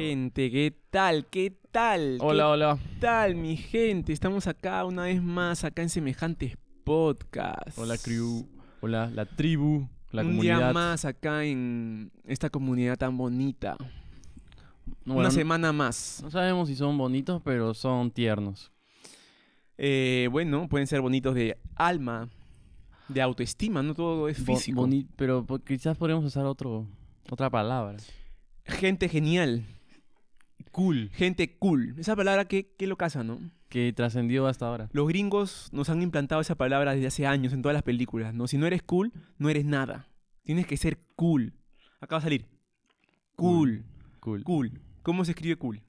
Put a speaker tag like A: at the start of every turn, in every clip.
A: Gente, ¿qué tal? ¿Qué tal?
B: Hola, hola.
A: ¿Qué tal, mi gente? Estamos acá una vez más, acá en semejantes podcasts.
B: Hola, crew. Hola, la tribu, la
A: Un
B: comunidad.
A: día más acá en esta comunidad tan bonita. Una semana más.
B: no sabemos si son bonitos, pero son tiernos.
A: Eh, bueno, pueden ser bonitos de alma, de autoestima, no todo es
B: Bo-
A: físico.
B: boni- pero quizás podríamos usar otro, otra palabra.
A: Gente genial,
B: Cool.
A: gente cool. Esa palabra que, que lo casa, ¿no?
B: Que trascendió hasta ahora.
A: Los gringos nos han implantado esa palabra desde hace años en todas las películas, ¿no? Si no eres cool, no eres nada. Tienes que ser cool. Acaba de salir. Cool.
B: Cool.
A: Cool. ¿Cómo se escribe cool?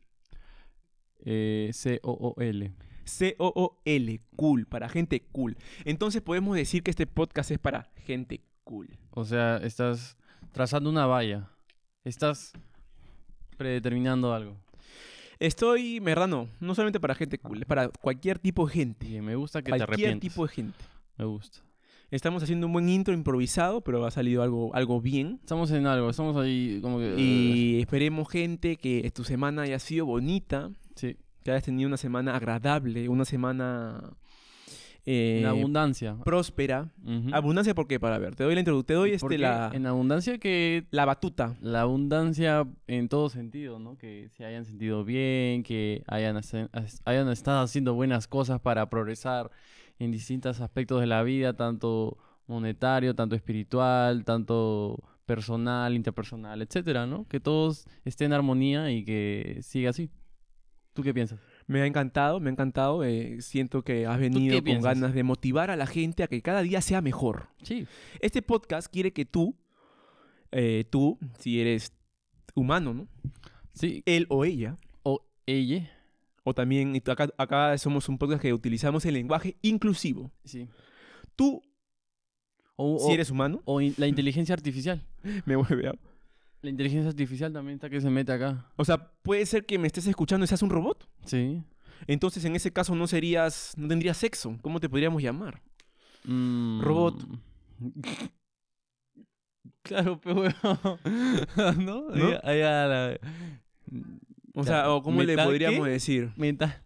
B: Eh, C-O-O-L.
A: C-O-O-L. Cool. Para gente cool. Entonces podemos decir que este podcast es para gente cool.
B: O sea, estás trazando una valla. Estás predeterminando algo.
A: Estoy, Merrano, no solamente para gente cool, para cualquier tipo de gente.
B: Me gusta que te
A: Cualquier tipo de gente.
B: Me gusta.
A: Estamos haciendo un buen intro improvisado, pero ha salido algo, algo bien.
B: Estamos en algo, estamos ahí como que...
A: Y esperemos, gente, que tu semana haya sido bonita,
B: sí,
A: que hayas tenido una semana agradable, una semana eh,
B: en abundancia.
A: próspera. Abundancia, ¿por qué? Para ver, te doy la introdu- te doy este, la,
B: En abundancia que...
A: la batuta.
B: La abundancia en todo sentido, ¿no? Que se hayan sentido bien, que hayan, hayan estado haciendo buenas cosas para progresar en distintos aspectos de la vida, tanto monetario, tanto espiritual, tanto personal, interpersonal, etcétera, ¿no? Que todos estén en armonía y que siga así. ¿Tú qué piensas?
A: Me ha encantado, me ha encantado. eh, siento que has venido con ganas de motivar a la gente a que cada día sea mejor.
B: Sí.
A: Este podcast quiere que tú, eh, tú, si eres humano, ¿no?
B: Sí.
A: Él o ella,
B: O ella.
A: o también, y acá, acá somos un podcast que utilizamos el lenguaje inclusivo.
B: Sí.
A: Tú,
B: O,
A: si
B: o-
A: eres humano,
B: o in- la inteligencia artificial.
A: me vuelve a...
B: La inteligencia artificial también está que se mete acá.
A: O sea, puede ser que me estés escuchando y seas un robot.
B: Sí.
A: Entonces, en ese caso, no serías, no tendrías sexo. ¿Cómo te podríamos llamar?
B: Mm.
A: Robot.
B: Claro, pero ¿No?
A: ¿No?
B: La-
A: O sea, o ¿cómo le
B: ¿metal
A: podríamos
B: qué?
A: decir?
B: Mental.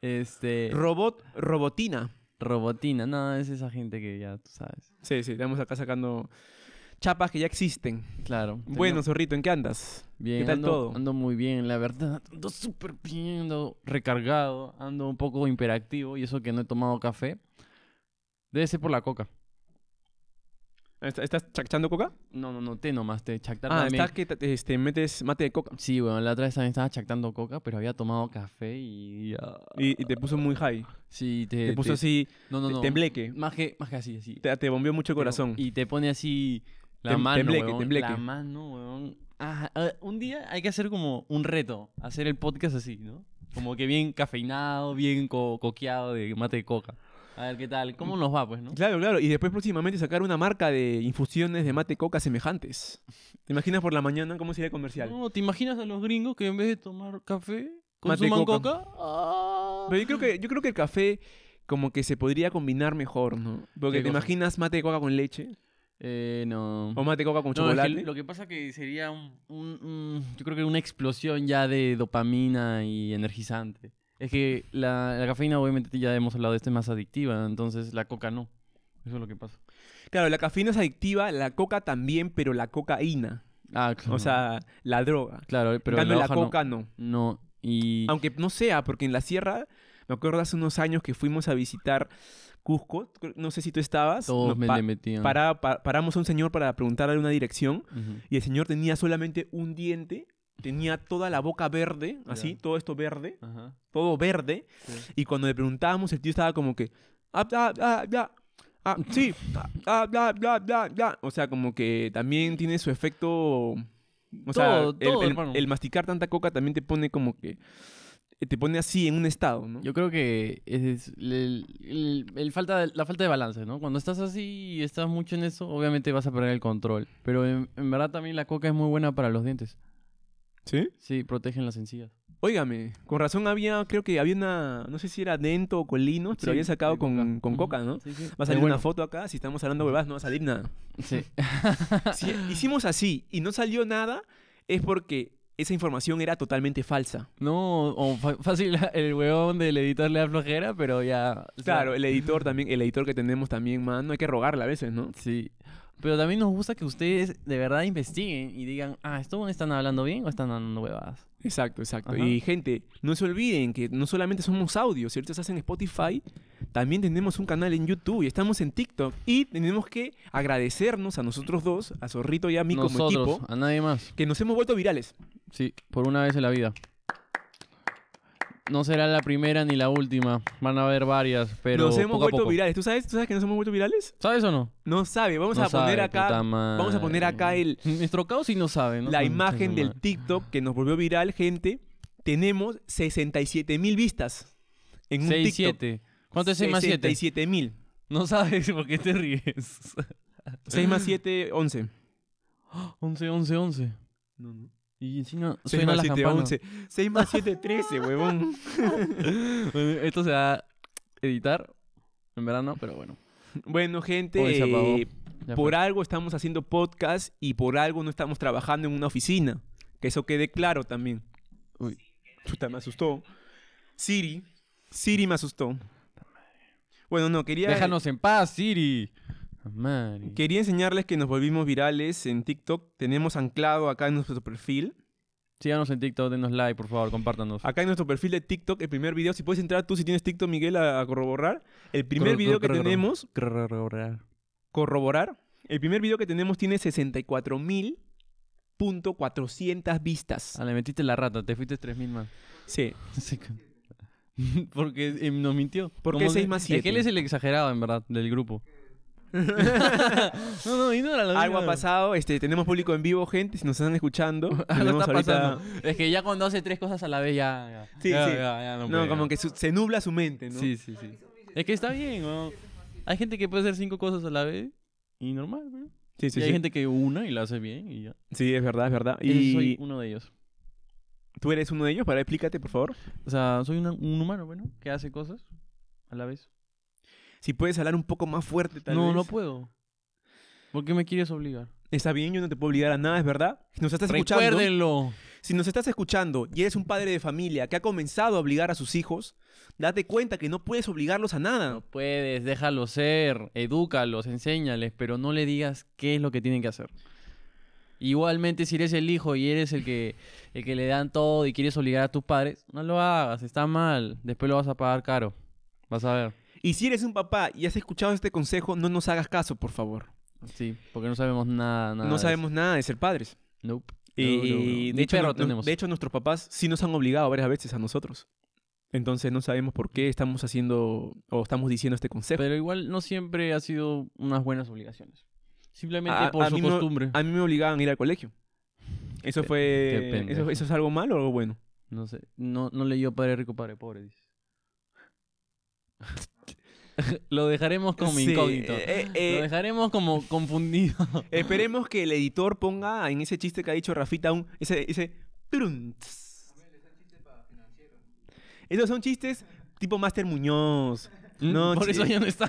B: Este.
A: Robot, robotina.
B: robotina. No, es esa gente que ya tú sabes.
A: Sí, sí, estamos acá sacando chapas que ya existen.
B: Claro.
A: Bueno,
B: tengo-
A: Zorrito, ¿en qué andas?
B: bien,
A: ¿qué tal
B: ando,
A: todo?
B: Ando muy bien, la verdad. Ando súper bien, ando recargado. Ando un poco hiperactivo y eso que no he tomado café. Debe ser por la coca.
A: ¿Est- ¿Estás chachando coca?
B: No, no, no, té nomás, té. Chactar
A: Ah, estás que te- este, metes mate de coca.
B: Sí, bueno, la otra vez también estaba chactando coca, pero había tomado café y...
A: Y, y te puso muy high.
B: Sí, te...
A: Te puso
B: te-
A: así,
B: No, no,
A: te-
B: no.
A: tembleque.
B: Más que, más que así, así.
A: Te, te bombeó mucho el corazón.
B: Y te pone así la
A: Tem-
B: mano,
A: tembleque,
B: huevón,
A: tembleque.
B: La mano, weón. Ah, ah, un día hay que hacer como un reto, hacer el podcast así, ¿no? Como que bien cafeinado, bien co- coqueado de mate de coca. A ver qué tal, cómo nos va, pues, ¿no?
A: Claro, claro. Y después próximamente sacar una marca de infusiones de mate coca semejantes. ¿Te imaginas por la mañana cómo sería el comercial?
B: No, ¿te imaginas a los gringos que en vez de tomar café,
A: Mate
B: consuman
A: coca.
B: coca? Ah.
A: Pero yo creo que, yo creo que el café como que se podría combinar mejor, ¿no? Porque
B: ¿Qué
A: te
B: cosa?
A: imaginas mate de coca con leche
B: Eh, no.
A: o mate de coca con
B: No, es que
A: chocolate.
B: lo que pasa que sería un, un- un- yo creo que una explosión ya de dopamina y energizante. Es que la, la cafeína obviamente ya hemos hablado de esto es más adictiva, entonces la coca no. Eso es lo que pasa.
A: Claro, la cafeína es adictiva, la coca también, pero la cocaína.
B: Ah, claro.
A: O sea, la droga.
B: claro, pero
A: en cambio,
B: la
A: la
B: hoja no.
A: coca no.
B: No, y
A: Aunque no sea, porque en la sierra, me acuerdo hace unos años que fuimos a visitar Cusco, no sé si tú estabas.
B: todos me
A: pa-
B: le metían.
A: para- pa- paramos a un señor para preguntarle una dirección y el señor tenía solamente un diente, tenía toda la boca verde, así, todo esto verde,
B: Ajá.
A: todo verde,
B: sí.
A: y cuando le preguntábamos el tío estaba como que, ah, ah, ah, ah, sí, ah, bla, bla, bla, bla. O sea, como que también tiene su efecto, o sea,
B: Todo,
A: el- masticar tanta coca también te pone como que, te pone así en un estado, ¿no?
B: Yo creo que es el, el- el falta de- la falta de balance, ¿no? Cuando estás así y estás mucho en eso, obviamente vas a perder el control. Pero en, en verdad también la coca es muy buena para los dientes.
A: ¿Sí?
B: Sí, protegen las encías.
A: Óigame, con razón había, creo que había una, no sé si era Dento o Colinos, pero
B: Sí,
A: habían sacado con, con
B: Ujú.
A: coca, ¿no?
B: Sí, sí.
A: Va a salir
B: bueno.
A: una foto acá, si estamos hablando huevadas no va a salir nada.
B: Sí.
A: Si hicimos así y no salió nada, es porque esa información era totalmente falsa.
B: No, o fácil el huevón del editor le da flojera, pero ya. o sea,
A: Claro, el editor también, el editor que tenemos también, mano, hay que rogarle a veces, ¿no?
B: Sí. Pero también nos gusta que ustedes de verdad investiguen y digan, ah, ¿esto están hablando bien o están hablando huevadas?
A: Exacto, exacto.
B: Ajá.
A: Y gente, no se olviden que no solamente somos audios, si ahorita estás en Spotify, también tenemos un canal en YouTube y estamos en TikTok. Y tenemos que agradecernos a nosotros dos, a Zorrito y a mí como equipo,
B: a nadie más.
A: que nos hemos vuelto virales.
B: Sí, por una vez en la vida. No será la primera ni la última. Van a haber varias, pero
A: nos hemos
B: poco a
A: vuelto
B: poco.
A: virales. ¿Tú sabes, ¿Tú sabes que nos hemos vuelto virales?
B: ¿Sabes o no?
A: No sabe. Vamos
B: No
A: a poner
B: sabe,
A: acá,
B: puta
A: vamos a poner acá el,
B: Nuestro caos sí no sabe, ¿no?
A: la imagen del. TikTok que nos volvió viral, gente. Tenemos 67 mil vistas en un
B: 6,
A: TikTok.
B: 7. ¿Cuánto es 6 más 7?
A: 67 mil.
B: No sabes por qué te ríes.
A: 6 más 7, 11.
B: 11, 11, 11.
A: No, no.
B: Y encima
A: 6
B: suena
A: más
B: la
A: 7,
B: campana.
A: 11. 6 más 7, 13, huevón.
B: Bueno, Esto se va a editar en verano, pero bueno.
A: Bueno, gente, eh, por algo estamos haciendo podcast y por algo no estamos trabajando en una oficina. Que eso quede claro también.
B: Uy.
A: Chuta, me asustó. Siri. Siri me asustó. Bueno, no, quería,
B: Déjanos en paz, Siri. Madre.
A: quería enseñarles que nos volvimos virales en TikTok. Tenemos anclado acá en nuestro perfil.
B: Síganos en TikTok, denos like, por favor, compártanos.
A: Acá en nuestro perfil de TikTok, el primer video. Si puedes entrar tú, si tienes TikTok, Miguel, a, a corroborar. El primer video que tenemos,
B: Corroborar.
A: corroborar. El primer video que tenemos tiene 64.400 vistas.
B: Ah, le metiste la rata, te fuiste 3000 más.
A: Sí.
B: Sí, Porque eh, nos mintió.
A: ¿Por qué
B: Como
A: seis
B: que-
A: más
B: Es que él
A: siete?
B: es el exagerado, en verdad, del grupo. no, no, ignóralo.
A: Algo ha pasado, este, tenemos público en vivo, gente, si nos están escuchando.
B: Algo está
A: ahorita-
B: pasando. Es que ya cuando hace tres cosas a la vez, ya. ya.
A: Sí,
B: ya,
A: sí.
B: ya, ya no,
A: No, como que su- se nubla su mente, ¿no?
B: Sí, sí, sí. Es que está bien, ¿no? Hay gente que puede hacer cinco cosas a la vez y normal, ¿no?
A: sí, sí.
B: y hay
A: sí.
B: gente que una y la hace bien y ya.
A: Sí, es verdad, es verdad. Y
B: soy uno de ellos.
A: tú eres uno de ellos, para explícate, por favor.
B: O sea, soy una- un humano, bueno, que hace cosas a la vez.
A: Si puedes hablar un poco más fuerte, tal
B: no,
A: vez.
B: no puedo. ¿Por qué me quieres obligar?
A: Está bien, yo no te puedo obligar a nada, es verdad. Si nos estás escuchando,
B: Recuérdenlo.
A: si nos estás escuchando y eres un padre de familia que ha comenzado a obligar a sus hijos, date cuenta que no puedes obligarlos a nada.
B: No puedes, déjalos ser, edúcalos, enséñales, pero no le digas qué es lo que tienen que hacer. Igualmente, si eres el hijo y eres el que, el que le dan todo y quieres obligar a tus padres, no lo hagas, está mal. Después lo vas a pagar caro. Vas a ver.
A: Y si eres un papá y has escuchado este consejo, no nos hagas caso, por favor.
B: Sí, porque no sabemos nada, nada.
A: no sabemos nada de ser padres.
B: Nope.
A: Y
B: No, no, no.
A: de, hecho,
B: perro
A: no- no-
B: tenemos.
A: de hecho, nuestros papás sí nos han obligado varias veces a nosotros. Entonces no sabemos por qué estamos haciendo o estamos diciendo este consejo.
B: Pero igual no siempre ha sido unas buenas obligaciones. Simplemente
A: A-
B: por
A: a
B: su
A: me-
B: costumbre.
A: A mí me obligaban a ir al colegio. Eso
B: Qué-
A: fue...
B: qué.
A: Eso, ¿Eso es algo malo o algo bueno?
B: No sé. No, no leyó Padre Rico, Padre Pobre, dice. Lo dejaremos como
A: Sí,
B: incógnito.
A: eh, eh,
B: Lo dejaremos como confundido.
A: Esperemos que el editor ponga en ese chiste que ha dicho Rafita un ese ese. Esos son chistes tipo Master Muñoz. No,
B: Por eso ya no está.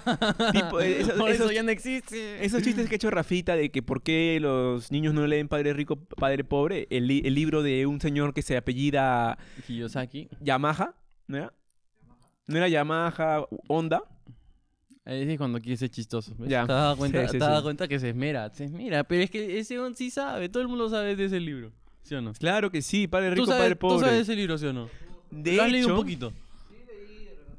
A: tipo, eh, esos-
B: Por eso
A: esos-
B: ya no existe.
A: Esos chistes que ha hecho Rafita de que por qué los niños no leen Padre Rico, Padre Pobre, el, li- el libro de un señor que se apellida
B: Kiyosaki.
A: Yamaha, ¿no era? ¿No era Yamaha Honda?
B: Ahí es cuando quiere ser chistoso. ¿ves?
A: Ya.
B: ¿Te dado cuenta,
A: Sí,
B: te cuenta que se esmera? Se esmera. Pero es que ese on sí sabe. Todo el mundo sabe de ese libro. ¿Sí o no?
A: Claro que sí, Padre
B: ¿Tú
A: Rico,
B: sabes,
A: Padre
B: tú
A: Pobre.
B: sabes de ese libro, ¿sí o no?
A: De
B: Lo has leído un
A: hecho-
B: poquito.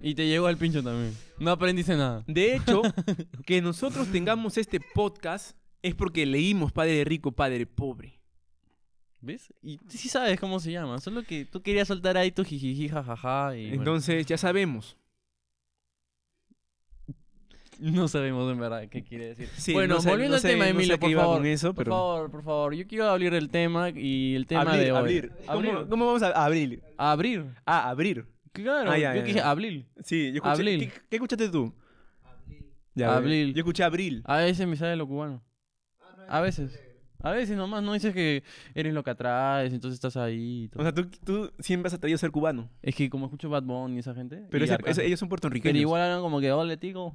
B: Y te llegó al pincho también. No aprendiste nada.
A: De hecho, que nosotros tengamos este podcast es porque leímos Padre Rico, Padre Pobre.
B: ¿Ves? Y tú sí sabes cómo se llama. Solo que tú querías soltar ahí tu jijiji, jajaja. Y bueno,
A: Entonces, ya sabemos.
B: no sabemos en verdad qué quiere decir.
A: Sí,
B: bueno,
A: no sé-
B: volviendo
A: no
B: al
A: sé-
B: tema,
A: no
B: Emilio, por favor.
A: con eso,
B: Por favor, por favor. Yo quiero abrir el tema y el tema
A: abrir,
B: de hoy.
A: abrir. ¿Cómo,
B: Abrir.
A: cómo vamos a abrir?
B: Abrir.
A: Ah, abrir.
B: Claro,
A: Ah, ya,
B: yo
A: ya,
B: dije
A: ya.
B: abrir.
A: Sí, yo escuché.
B: Abril.
A: ¿qué, qué escuchaste tú? Ya,
B: Abril.
A: Yo escuché abril.
B: A veces me sale lo cubano. A veces. A veces nomás no dices que eres lo que atraes, entonces estás ahí. y todo.
A: O sea, tú, tú siempre has atraído a ser cubano.
B: es que como escucho Bad Bunny y esa gente.
A: Pero ese- ese- ellos son puertorriqueños.
B: Pero igual hablan como que, ole, tico.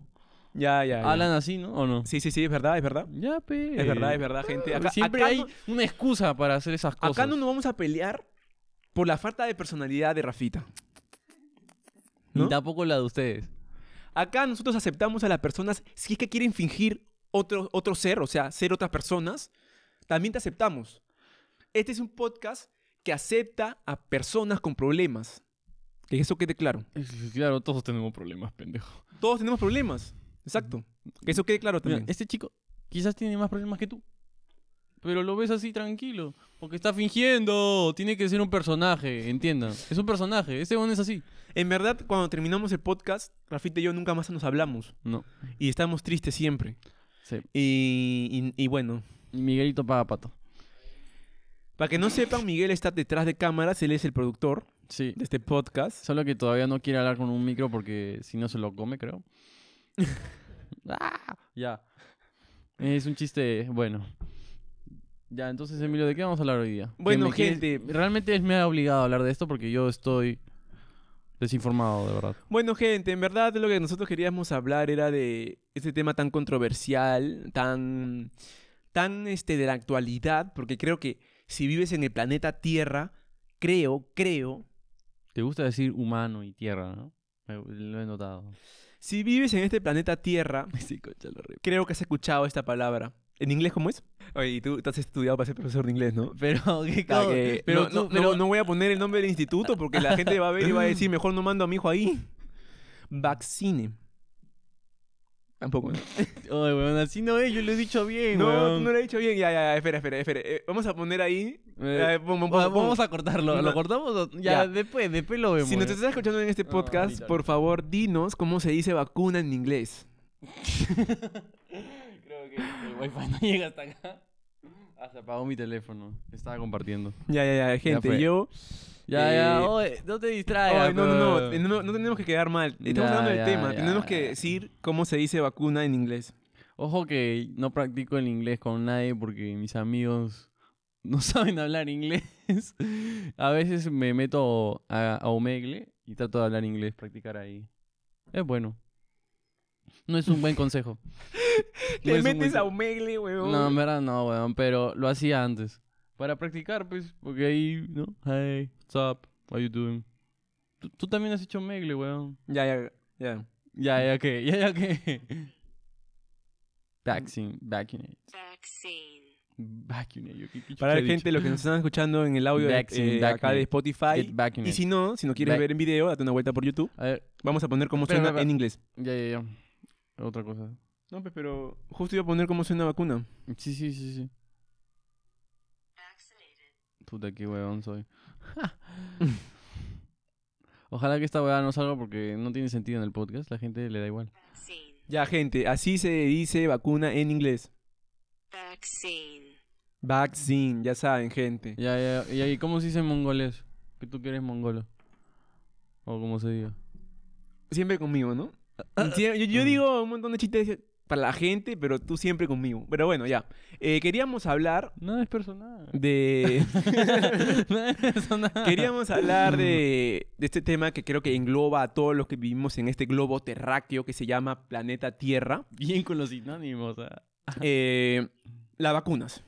A: Ya, ya. ya.
B: Hablan así, ¿no? ¿O no?
A: Sí, sí, sí, es verdad, es verdad.
B: Ya, pe.
A: Es verdad, es verdad, gente. Acá,
B: Siempre
A: acá
B: hay
A: no,
B: una excusa para hacer esas cosas.
A: acá no nos vamos a pelear por la falta de personalidad de Rafita.
B: Ni
A: ¿no?
B: tampoco la de ustedes.
A: Acá nosotros aceptamos a las personas, si es que quieren fingir otro, otro ser, o sea, ser otras personas, también te aceptamos. Este es un podcast que acepta a personas con problemas. Que eso quede claro.
B: Claro, todos tenemos problemas, pendejo.
A: Todos tenemos problemas. Exacto. Que eso quede claro
B: Mira,
A: también.
B: este chico quizás tiene más problemas que tú. Pero lo ves así tranquilo. Porque está fingiendo. Tiene que ser un personaje, entiendan. Es un personaje. Este one es así.
A: En verdad, cuando terminamos el podcast, Rafita y yo nunca más nos hablamos.
B: No.
A: Y estamos tristes siempre.
B: Sí.
A: Y, y- y bueno,
B: Y Miguelito paga pato.
A: para que no sepan, Miguel está detrás de cámaras, él es el productor
B: Sí.
A: de este podcast.
B: Solo que todavía no quiere hablar con un micro porque si no se lo come, creo. Ah, ya. Es un chiste, bueno. Ya, entonces, Emilio, ¿de qué vamos a hablar hoy día? ¿Qué
A: Bueno,
B: quieres-
A: gente.
B: Realmente él me ha obligado a hablar de esto porque yo estoy desinformado, de verdad.
A: Bueno, gente, en verdad lo que nosotros queríamos hablar era de este tema tan controversial, tan, tan este, de la actualidad, porque creo que si vives en el planeta Tierra, creo, creo,
B: Te gusta decir humano y tierra, ¿no? Lo he notado.
A: Si vives en este planeta Tierra,
B: Sí, concha re-
A: creo que has escuchado esta palabra. ¿En inglés cómo es? Oye, y tú, tú has estudiado para ser profesor de inglés, ¿no?
B: Pero, ¿qué
A: Ah, que-
B: Pero,
A: no,
B: tú-
A: no-
B: pero-
A: no voy a poner el nombre del instituto porque la gente va a ver y va a decir, mejor no mando a mi hijo ahí. Vaccine. Tampoco, ¿no?
B: Oye, weón, así no es, yo lo he dicho bien,
A: No,
B: weón.
A: no lo he dicho bien. Ya, ya, ya, espera, espera, espera. Eh, vamos a poner ahí.
B: Eh,
A: eh, pon- pon-
B: va-
A: pon-
B: vamos a cortarlo. ¿Lo cortamos? o- Ya,
A: Ya.
B: después, después lo vemos.
A: Si nos estás escuchando en este
B: Ah,
A: podcast,
B: ahorita,
A: por favor, dinos cómo se dice vacuna en inglés.
B: Creo que el wifi no llega hasta acá. Ah, se apagó mi teléfono. Estaba compartiendo.
A: Ya, ya, ya, gente.
B: fue.
A: yo.
B: Ya,
A: Eh,
B: ya, oye, no te distraigas.
A: Ay, no, no, no, no, no, tenemos que quedar mal. Estamos
B: Ya,
A: hablando del
B: ya,
A: tema.
B: ya,
A: tenemos que decir cómo se dice vacuna en inglés.
B: Ojo que no practico el inglés con nadie porque mis amigos no saben hablar inglés. A veces me meto a, a Omegle y trato de hablar inglés, practicar ahí. Es bueno. No es un buen consejo.
A: Te metes
B: buen
A: a Omegle, weón.
B: No, en verdad no, weón, pero lo hacía antes. Para practicar, pues, porque ahí, ¿no? Hey, what's up? How you doing? Tú, tú también has hecho Omegle, weón.
A: Ya, ya, ya.
B: Ya, ya que, ya, ya que. Vaccine, vaccinate.
C: vaccine,
B: Vaccinate. yo, ¿qué- qué
A: Para la gente, los que nos están escuchando en el audio de-
B: Vaccine,
A: eh, acá de Spotify. Y si no, si no quieres ver en video, date una vuelta por YouTube.
B: A ver,
A: Vamos a poner cómo
B: Espera,
A: suena en inglés.
B: ya, ya, ya. Otra cosa.
A: No, pues, pero justo iba a poner cómo suena vacuna.
B: Sí, sí, sí, sí. Puta, qué huevón soy. Ojalá que esta huevada no salga porque no tiene sentido en el podcast. La gente le da igual.
C: vaccine,
A: Ya, gente, así se dice vacuna en inglés.
C: vaccine,
A: Vaccine, ya saben, gente.
B: Ya, ya, ya. ¿Y cómo se dice en mongolés? Que tú que eres mongolo. O como se diga.
A: Siempre conmigo, ¿no? Sie- yo, yo digo un montón de chistes para la gente, pero tú siempre conmigo. Pero bueno, ya. Eh, queríamos hablar
B: No es personal.
A: de...
B: no es personal.
A: Queríamos hablar de, de este tema que creo que engloba a todos los que vivimos en este globo terráqueo que se llama planeta Tierra.
B: Bien con los sinónimos.
A: Eh, las vacunas.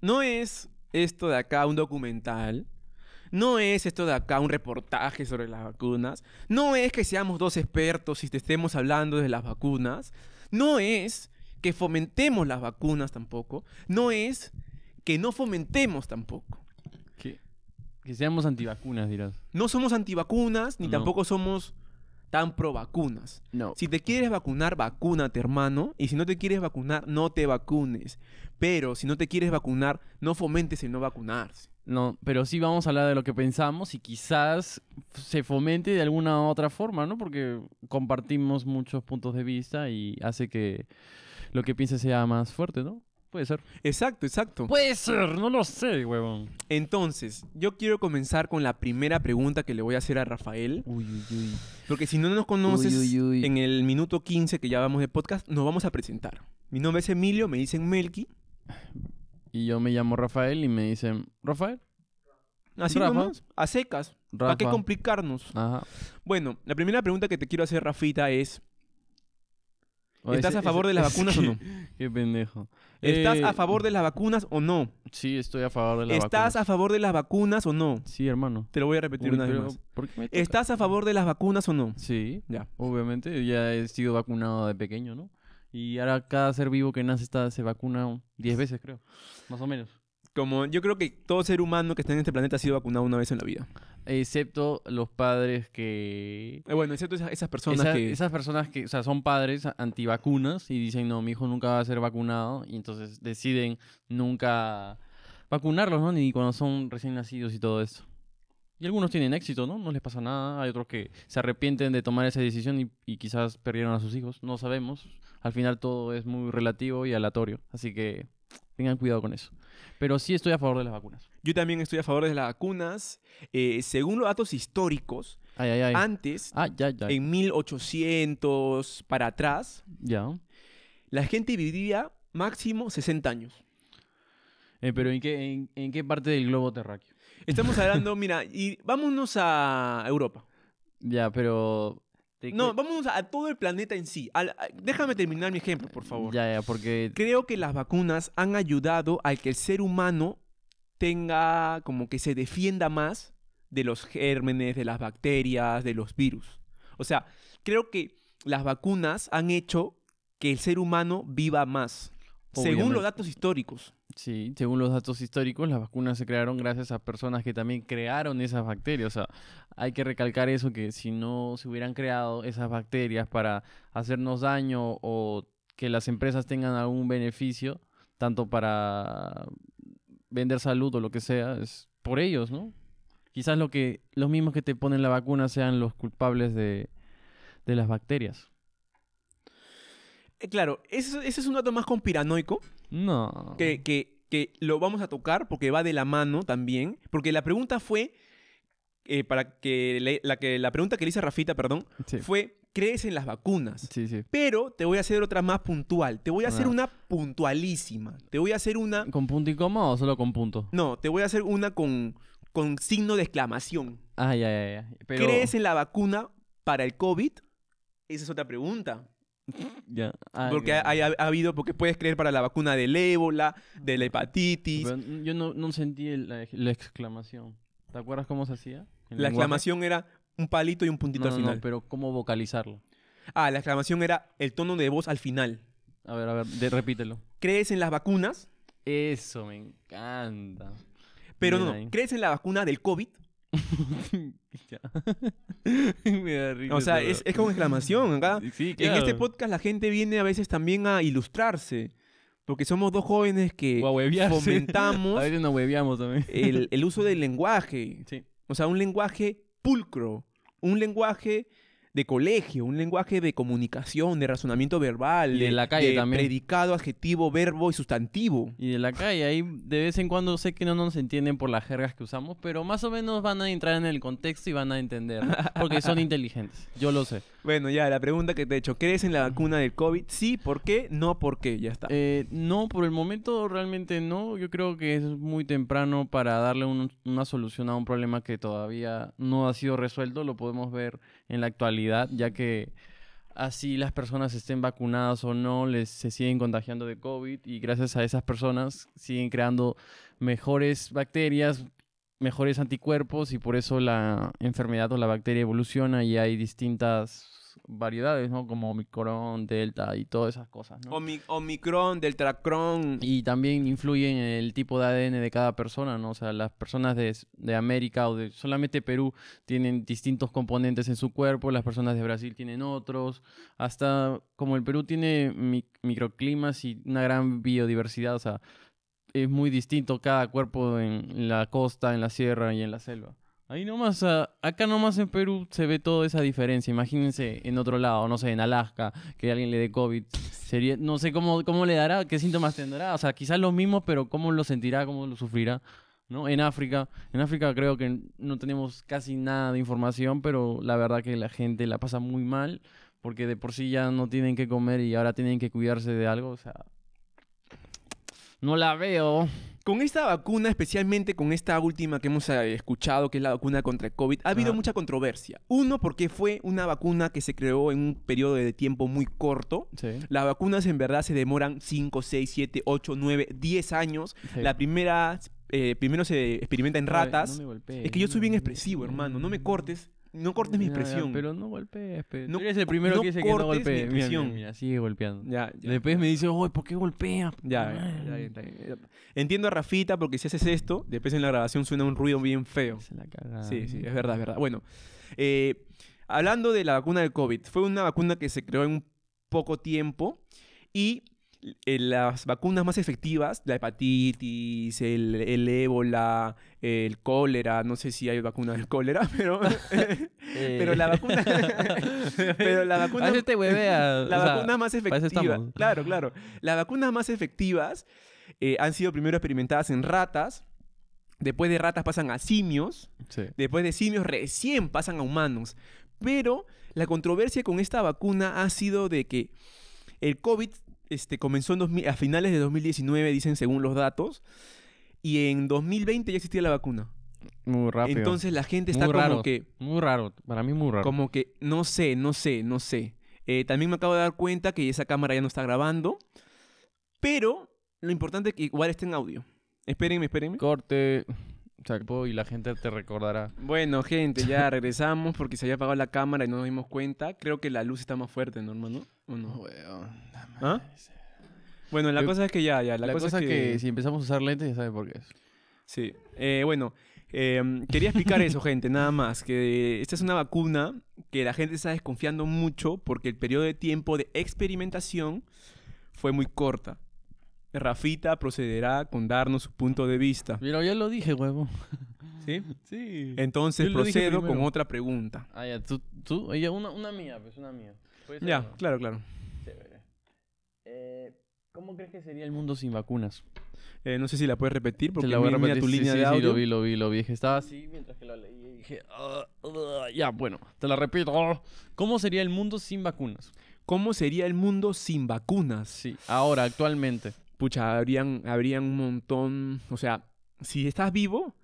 A: No es esto de acá un documental. No es esto de acá un reportaje sobre las vacunas. No es que seamos dos expertos y te estemos hablando de las vacunas. No es que fomentemos las vacunas tampoco. No es que no fomentemos tampoco.
B: Que, que seamos antivacunas, dirás.
A: No somos antivacunas ni
B: No.
A: tampoco somos tan pro vacunas.
B: No.
A: Si te quieres vacunar, vacúnate, hermano. Y si no te quieres vacunar, no te vacunes. Pero si no te quieres vacunar, no fomentes el no vacunarse.
B: No, pero sí vamos a hablar de lo que pensamos y quizás se fomente de alguna u otra forma, ¿no? Porque compartimos muchos puntos de vista y hace que lo que pienses sea más fuerte, ¿no? Puede ser.
A: Exacto, exacto.
B: Puede ser, no lo sé, huevón.
A: Entonces, yo quiero comenzar con la primera pregunta que le voy a hacer a Rafael.
B: Uy, uy, uy.
A: Porque si no nos conoces,
B: Uy, uy, uy.
A: en el minuto 15 que ya vamos de podcast, nos vamos a presentar. Mi nombre es Emilio, me dicen Melky.
B: Y yo me llamo Rafael y me dicen, ¿Rafael?
A: Así
B: Rafa.
A: nomás, a secas. ¿Para qué complicarnos?
B: Ajá.
A: Bueno, la primera pregunta que te quiero hacer, Rafita, es... ¿Estás
B: ese-
A: a favor
B: ese-
A: de las vacunas o no?
B: Qué pendejo.
A: ¿Estás
B: Eh,
A: a favor de las vacunas o no?
B: Sí, estoy a favor de las
A: ¿Estás
B: vacunas.
A: a favor de las vacunas o no?
B: Sí, hermano.
A: Te lo voy a repetir
B: Uy,
A: una vez más.
B: ¿por qué me?
A: ¿Estás a favor de las vacunas o no?
B: Sí,
A: Ya.
B: obviamente. Ya he sido vacunado de pequeño, ¿no? Y ahora cada ser vivo que nace está, se vacuna 10 veces, creo. Más o menos.
A: Como yo creo que todo ser humano que está en este planeta ha sido vacunado una vez en la vida.
B: Excepto los padres que...
A: Eh, bueno, excepto esas, esas personas
B: Esa-
A: que...
B: Esas personas que, o sea, son padres antivacunas y dicen, no, mi hijo nunca va a ser vacunado. Y entonces deciden nunca vacunarlos, ¿no? Ni cuando son recién nacidos y todo eso. Y algunos tienen éxito, ¿no? No les pasa nada. Hay otros que se arrepienten de tomar esa decisión y, y quizás perdieron a sus hijos. No sabemos. Al final todo es muy relativo y aleatorio. Así que tengan cuidado con eso. Pero sí estoy a favor de las vacunas.
A: Yo también estoy a favor de las vacunas. Eh, según los datos históricos,
B: Ay, ay, ay.
A: antes,
B: ah,
A: en 1800 para atrás,
B: Ya.
A: la gente vivía máximo 60 años.
B: Eh, pero ¿en qué, en, en qué parte del globo terráqueo?
A: Estamos hablando, mira, y vámonos a Europa.
B: Ya, pero... ¿de
A: No, vámonos a todo el planeta en sí. Al- a- déjame terminar mi ejemplo, por favor.
B: Ya, ya, porque...
A: Creo que las vacunas han ayudado a que el ser humano tenga como que se defienda más de los gérmenes, de las bacterias, de los virus. O sea, creo que las vacunas han hecho que el ser humano viva más. Según los datos históricos.
B: Sí, según los datos históricos, las vacunas se crearon gracias a personas que también crearon esas bacterias. O sea, hay que recalcar eso, que si no se hubieran creado esas bacterias para hacernos daño o que las empresas tengan algún beneficio, tanto para vender salud o lo que sea, es por ellos, ¿no? Quizás lo que los mismos que te ponen la vacuna sean los culpables de, de las bacterias.
A: Eh, claro, ese, ese es un dato más conspiranoico
B: No.
A: que, que- que lo vamos a tocar porque va de la mano también. Porque la pregunta fue, eh, para que le- la, que la pregunta que le hice a Rafita, perdón,
B: Sí,
A: fue, ¿crees en las vacunas?
B: sí, sí.
A: Pero te voy a hacer otra más puntual. Te voy a hacer
B: Ah.
A: una puntualísima. Te voy a hacer una...
B: ¿Con punto y coma o solo con punto?
A: No, te voy a hacer una con, con signo de exclamación.
B: Ah, ya, ya, ya. Pero...
A: ¿Crees en la vacuna para el COVID? Esa es otra pregunta.
B: Ya. Ah,
A: Porque
B: ya.
A: ha, ha- ha habido, porque puedes creer para la vacuna del ébola, de la hepatitis.
B: Pero yo no, no sentí la, la exclamación. ¿Te acuerdas cómo se hacía? ¿El
A: La
B: lenguaje?
A: exclamación era un palito y un puntito
B: No,
A: al
B: no, no,
A: final.
B: pero ¿cómo vocalizarlo?
A: Ah, la exclamación era el tono de voz al final.
B: A ver, a ver, de- repítelo.
A: ¿Crees en las vacunas?
B: Eso, me encanta.
A: Pero
B: Bien
A: no,
B: ahí.
A: no. ¿Crees en la vacuna del COVID?
B: Ya. Me da risa
A: O sea, es, es con exclamación. Acá
B: Sí,
A: En este podcast la gente viene a veces también a ilustrarse. Porque somos dos jóvenes que fomentamos
B: A veces nos hueveamos también.
A: el, el uso del lenguaje.
B: Sí.
A: O sea, un lenguaje pulcro. Un lenguaje de colegio, un lenguaje de comunicación, de razonamiento verbal,
B: Y de la calle también.
A: predicado, adjetivo, verbo y sustantivo.
B: Y de la calle, ahí de vez en cuando sé que no nos entienden por las jergas que usamos, pero más o menos van a entrar en el contexto y van a entender, porque son inteligentes, yo lo sé.
A: Bueno, ya, la pregunta que te he hecho, ¿crees en la vacuna del COVID? Sí, ¿por qué? No, ¿por qué? Ya está.
B: Eh, no, por el momento realmente no. Yo creo que es muy temprano para darle un- una solución a un problema que todavía no ha sido resuelto. Lo podemos ver en la actualidad, ya que así las personas estén vacunadas o no, les se siguen contagiando de COVID y gracias a esas personas siguen creando mejores bacterias, mejores anticuerpos y por eso la enfermedad o la bacteria evoluciona y hay distintas variedades, ¿no? Como Omicron, Delta y todas esas cosas, ¿no?
A: Omi- Omicron, Deltacron.
B: Y también influyen en el tipo de ADN de cada persona, ¿no? O sea, las personas de, de América o de solamente Perú tienen distintos componentes en su cuerpo, las personas de Brasil tienen otros, hasta como el Perú tiene mi- microclimas y una gran biodiversidad, o sea, es muy distinto cada cuerpo en la costa, en la sierra y en la selva. Ahí nomás, ah, acá nomás en Perú se ve toda esa diferencia. Imagínense en otro lado, no sé, en Alaska, que alguien le dé COVID. Sería, no sé cómo, cómo le dará, qué síntomas tendrá. O sea, quizás los mismos, pero cómo lo sentirá, cómo lo sufrirá. ¿no? En África, en África creo que no tenemos casi nada de información, pero la verdad que la gente la pasa muy mal, porque de por sí ya no tienen que comer y ahora tienen que cuidarse de algo. O sea, no la veo.
A: Con esta vacuna, especialmente con esta última que hemos eh, escuchado, que es la vacuna contra el COVID, ha habido mucha controversia. Uno, porque fue una vacuna que se creó en un periodo de tiempo muy corto.
B: Sí.
A: Las vacunas en verdad se demoran 5, 6, 7, 8, 9, 10 años.
B: sí.
A: La primera, eh, primero se experimenta en
B: no
A: ratas.
B: me golpees,
A: es que yo soy bien expresivo, hermano. No me cortes. No cortes mi expresión.
B: pero no golpees. pe.
A: No
B: Tú eres el primero
A: no
B: que dice que no
A: cortes mi
B: golpees. Mira, mira,
A: expresión.
B: mira, sigue golpeando.
A: Ya, ya.
B: Después me dice, uy, ¿por qué golpea?
A: Ya, ya, ya, ya, ya, ya. Entiendo a Rafita porque si haces esto, después en la grabación suena un ruido bien feo.
B: Se la cagada.
A: Sí, sí, es verdad, es verdad. Bueno, eh, hablando de la vacuna del COVID, fue una vacuna que se creó en un poco tiempo y las vacunas más efectivas, la hepatitis, el, el ébola, el cólera, no sé si hay vacuna del cólera, pero, pero la vacuna, pero la vacuna, la
B: o sea,
A: vacuna más efectiva, claro, claro, las vacunas más efectivas eh, han sido primero experimentadas en ratas, después de ratas pasan a simios,
B: Sí.
A: Después de simios recién pasan a humanos. Pero la controversia con esta vacuna ha sido de que el COVID este, comenzó en 2000 a finales de 2019, dicen según los datos, y en 2020 ya existía la vacuna.
B: Muy rápido.
A: Entonces la gente está
B: Muy
A: como
B: raro.
A: que,
B: Muy raro. Para mí muy raro.
A: como que, no sé, no sé, no sé. Eh, también me acabo de dar cuenta que esa cámara ya no está grabando, pero lo importante es que igual esté en audio. Espérenme, espérenme.
B: Corte. Y la gente te recordará.
A: Bueno, gente, ya regresamos porque se había apagado la cámara y no nos dimos cuenta. Creo que la luz está más fuerte, ¿no, hermano? ¿O no? ¿Ah? Bueno, la
B: Yo-
A: cosa es que ya, ya. La,
B: La,
A: cosa,
B: cosa
A: es que...
B: si empezamos a usar lentes, ya sabes por qué es.
A: Sí. Eh, bueno, eh, quería explicar eso, gente, nada más. Que esta es una vacuna que la gente está desconfiando mucho porque el periodo de tiempo de experimentación fue muy corta. Rafita procederá con darnos su punto de vista.
B: Pero ya lo dije, huevo.
A: ¿Sí?
B: Sí.
A: Entonces procedo con otra pregunta.
B: Ah, ya, tú, tú, ella, una, una mía, pues una mía. ¿Puede ser o
A: Ya,
B: no?
A: claro, claro.
B: Chévere. Eh, ¿Cómo crees que sería el mundo sin vacunas?
A: Eh, no sé si la puedes repetir porque
B: Te la voy a
A: mira
B: repetir.
A: tu
B: Sí,
A: línea
B: sí,
A: de
B: sí,
A: audio.
B: lo vi, lo vi, lo vi. Estaba así mientras que lo leí y dije, "Ah, ah", ya, bueno, te la repito. ¿Cómo sería el mundo sin vacunas?
A: ¿Cómo sería el mundo sin vacunas?
B: Sí, ahora, actualmente.
A: Pucha, habrían, habrían un montón. O sea, si estás vivo,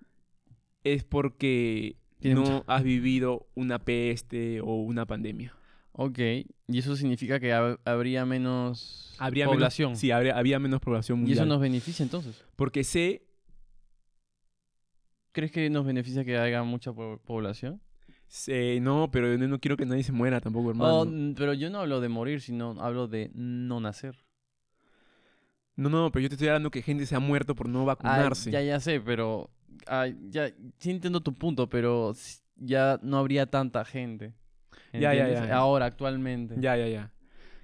A: es porque
B: Tiene
A: no
B: mucha-
A: has vivido una peste o una pandemia.
B: Ok, y eso significa que hab- habría menos
A: Habría
B: población.
A: Menos, sí, habría, había menos población
B: ¿Y
A: mundial.
B: eso nos beneficia entonces?
A: Porque sé,
B: ¿Crees que nos beneficia que haya mucha po- población?
A: sé- no, pero yo no quiero que nadie se muera tampoco, hermano.
B: Oh, pero yo no hablo de morir, sino hablo de no nacer.
A: No, no, pero yo te estoy hablando que gente se ha muerto por no
B: Ah,
A: vacunarse.
B: ya, ya sé, pero. ah, ya, sí entiendo tu punto, pero ya no habría tanta gente.
A: Ya, ya, ya.
B: Ahora, actualmente.
A: Ya, ya, ya.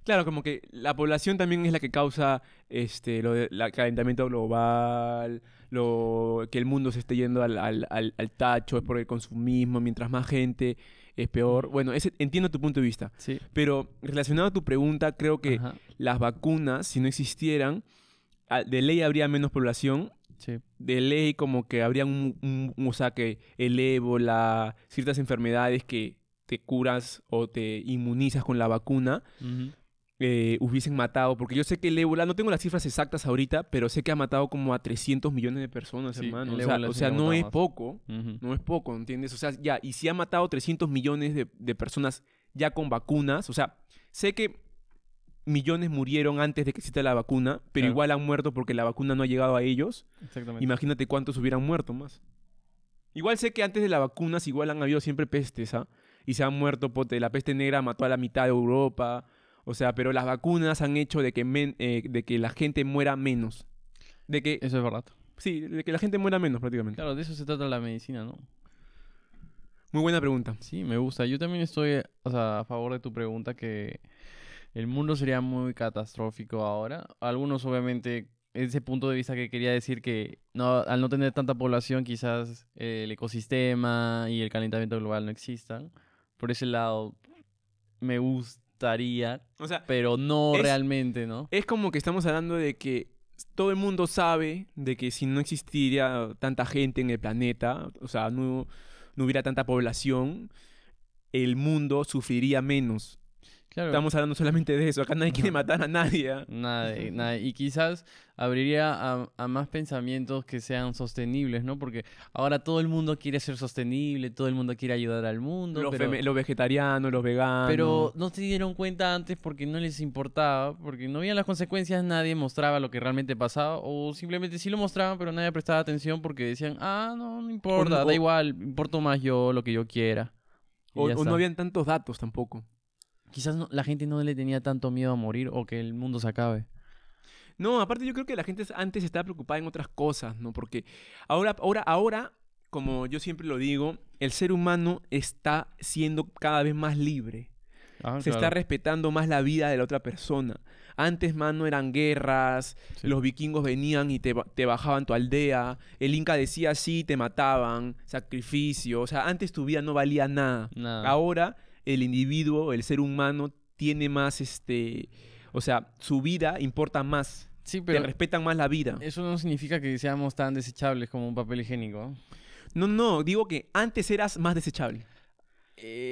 A: Claro, como que la población también es la que causa este lo del calentamiento global, lo que el mundo se esté yendo al, al, al, al tacho, es por el consumismo, mientras más gente es peor. Bueno, ese, entiendo tu punto de vista,
B: Sí.
A: pero relacionado a tu pregunta, creo que
B: Ajá,
A: las vacunas, si no existieran, de ley habría menos población,
B: sí.
A: de ley como que habría un, un- un- o sea, que el ébola, ciertas enfermedades que te curas o te inmunizas con la vacuna, eh, hubiesen matado, porque yo sé que el ébola, no tengo las cifras exactas ahorita, pero sé que ha matado como a 300 millones de personas,
B: Sí,
A: hermano. O sea, o no es
B: más.
A: poco, no es poco, ¿entiendes? O sea, ya, y si ha matado 300 millones de, de personas ya con vacunas, o sea, sé que millones murieron antes de que exista la vacuna, pero
B: Claro.
A: igual han muerto porque la vacuna no ha llegado a ellos.
B: Exactamente.
A: Imagínate cuántos hubieran muerto más. Igual sé que antes de las vacunas igual han habido siempre pestes, ¿ah? Y se han muerto, pote, la peste negra mató a la mitad de Europa. O sea, pero las vacunas han hecho de que, men- eh, de que la gente muera menos. De que,
B: Eso es verdad.
A: sí, de que la gente muera menos prácticamente.
B: Claro, de eso se trata la medicina, ¿no?
A: Muy buena pregunta.
B: Sí, me gusta. Yo también estoy o sea, a favor de tu pregunta que el mundo sería muy catastrófico ahora. Algunos obviamente ese punto de vista que quería decir que no, al no tener tanta población quizás eh, el ecosistema y el calentamiento global no existan. Por ese lado me gustaría,
A: O sea,
B: pero no
A: Es-
B: realmente, ¿no?
A: es como que estamos hablando de que todo el mundo sabe de que si no existiría tanta gente en el planeta, o sea, no, no hubiera tanta población, el mundo sufriría menos.
B: Claro.
A: Estamos hablando solamente de eso. Acá nadie quiere matar a nadie. ¿ah?
B: Nada, de- nada. Y quizás abriría a, a más pensamientos que sean sostenibles, ¿no? Porque ahora todo el mundo quiere ser sostenible, todo el mundo quiere ayudar al mundo.
A: Los,
B: pero,
A: feme- los vegetarianos, los veganos.
B: pero no se dieron cuenta antes porque no les importaba, porque no veían las consecuencias, nadie mostraba lo que realmente pasaba, o simplemente sí lo mostraban, pero nadie prestaba atención porque decían, ah, no, no importa,
A: o-
B: da igual, importo más yo, lo que yo quiera.
A: O, no habían tantos datos tampoco.
B: Quizás no- la gente no le tenía tanto miedo a morir o que el mundo se acabe.
A: No, aparte yo creo que la gente antes estaba preocupada en otras cosas, ¿no? Porque ahora, ahora, ahora, como yo siempre lo digo, el ser humano está siendo cada vez más libre.
B: Ah,
A: Se está respetando más la vida de la otra persona. Antes, mano, eran guerras,
B: Sí.
A: los vikingos venían y te, te bajaban tu aldea, el inca decía sí, te mataban, sacrificio, o sea, antes tu vida no valía nada.
B: Nada.
A: Ahora el individuo, el ser humano, tiene más, este, o sea, su vida importa más,
B: Sí,
A: te
B: pero
A: respetan más la vida.
B: eso no significa que seamos tan desechables como un papel higiénico. ¿no?
A: No, digo que antes eras más desechable.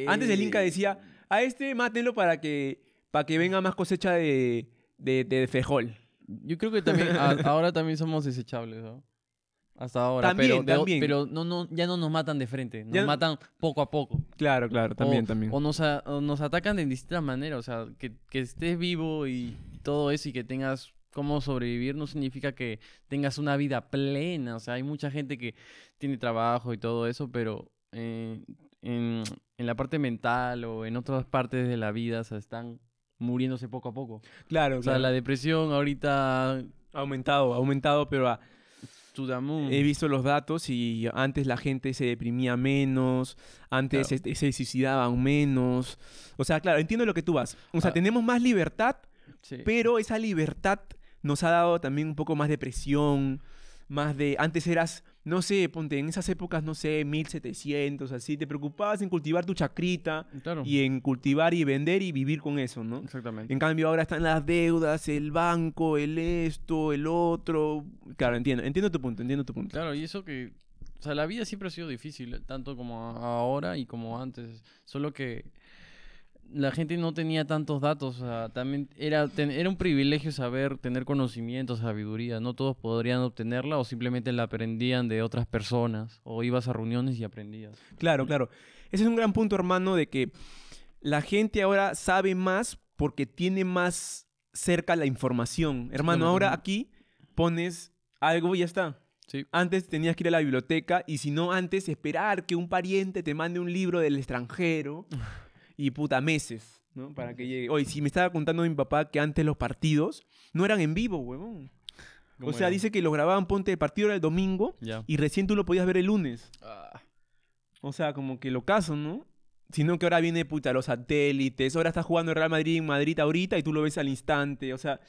A: Antes el Inca decía, a este mátenlo para que, para que venga más cosecha de, de, de frijol.
B: Yo creo que también a- ahora también somos desechables, ¿no? Hasta ahora. pero,
A: También, también.
B: pero no, no, ya no nos matan de frente, nos
A: Ya no-
B: matan poco a poco.
A: Claro, claro, también,
B: o,
A: también.
B: O nos, a- o nos atacan de distintas maneras. O sea, que, que estés vivo y todo eso y que tengas cómo sobrevivir no significa que tengas una vida plena. O sea, hay mucha gente que tiene trabajo y todo eso, pero eh, en, en la parte mental o en otras partes de la vida, o sea, están muriéndose poco a poco.
A: Claro,
B: O sea, la depresión ahorita
A: Ha aumentado, ha aumentado, pero ah,
B: to the moon.
A: he visto los datos y antes la gente se deprimía menos, antes
B: Claro.
A: este, se suicidaban menos. O sea, claro, entiendo lo que tú vas. O sea,
B: Ah.
A: tenemos más libertad,
B: Sí.
A: pero esa libertad nos ha dado también un poco más de presión, más de... Antes eras, no sé, ponte, en esas épocas, no sé, 1700, así, te preocupabas en cultivar tu chacrita
B: Claro.
A: y en cultivar y vender y vivir con eso, ¿no?
B: Exactamente.
A: En cambio ahora están las deudas, el banco, el esto, el otro. Claro, entiendo, entiendo tu punto, entiendo tu punto.
B: Claro, y eso que... O sea, la vida siempre ha sido difícil, tanto como ahora y como antes. Solo que la gente no tenía tantos datos. O sea, también era, ten- era un privilegio saber, tener conocimiento, sabiduría. No todos podrían obtenerla o simplemente la aprendían de otras personas. O ibas a reuniones y aprendías.
A: Claro, claro. Ese es un gran punto, hermano, de que la gente ahora sabe más porque tiene más cerca la información. Hermano, ahora aquí pones algo y ya está.
B: Sí.
A: Antes tenías que ir a la biblioteca y si no antes esperar que un pariente te mande un libro del extranjero y puta meses, ¿no? Para que llegue. Oye, si me estaba contando mi papá que antes los partidos no eran en vivo, huevón. O
B: ¿Cómo
A: sea,
B: era?
A: dice que lo grababan, ponte el partido era el domingo y recién tú lo podías ver el lunes.
B: Ah,
A: O sea, como que lo caso, ¿no? Sino que ahora viene, puta, los satélites. Ahora está jugando el Real Madrid en Madrid ahorita y tú lo ves al instante. O sea,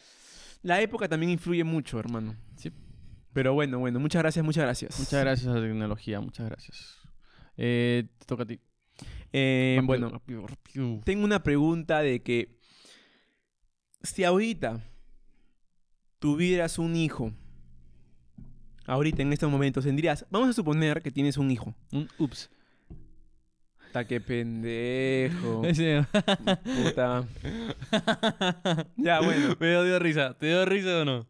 A: la época también influye mucho, hermano.
B: Sí.
A: Pero bueno, bueno, muchas gracias, muchas gracias.
B: Muchas gracias a la tecnología, muchas gracias. Eh, te toca a ti.
A: Eh,
B: Rápido,
A: bueno,
B: rápido, rápido.
A: tengo una pregunta de que si ahorita tuvieras un hijo, ahorita en estos momentos tendrías, vamos a suponer que tienes un hijo.
B: Un ups.
A: Está que pendejo. Puta. Ya, bueno.
B: Me dio risa. ¿Te dio risa o no?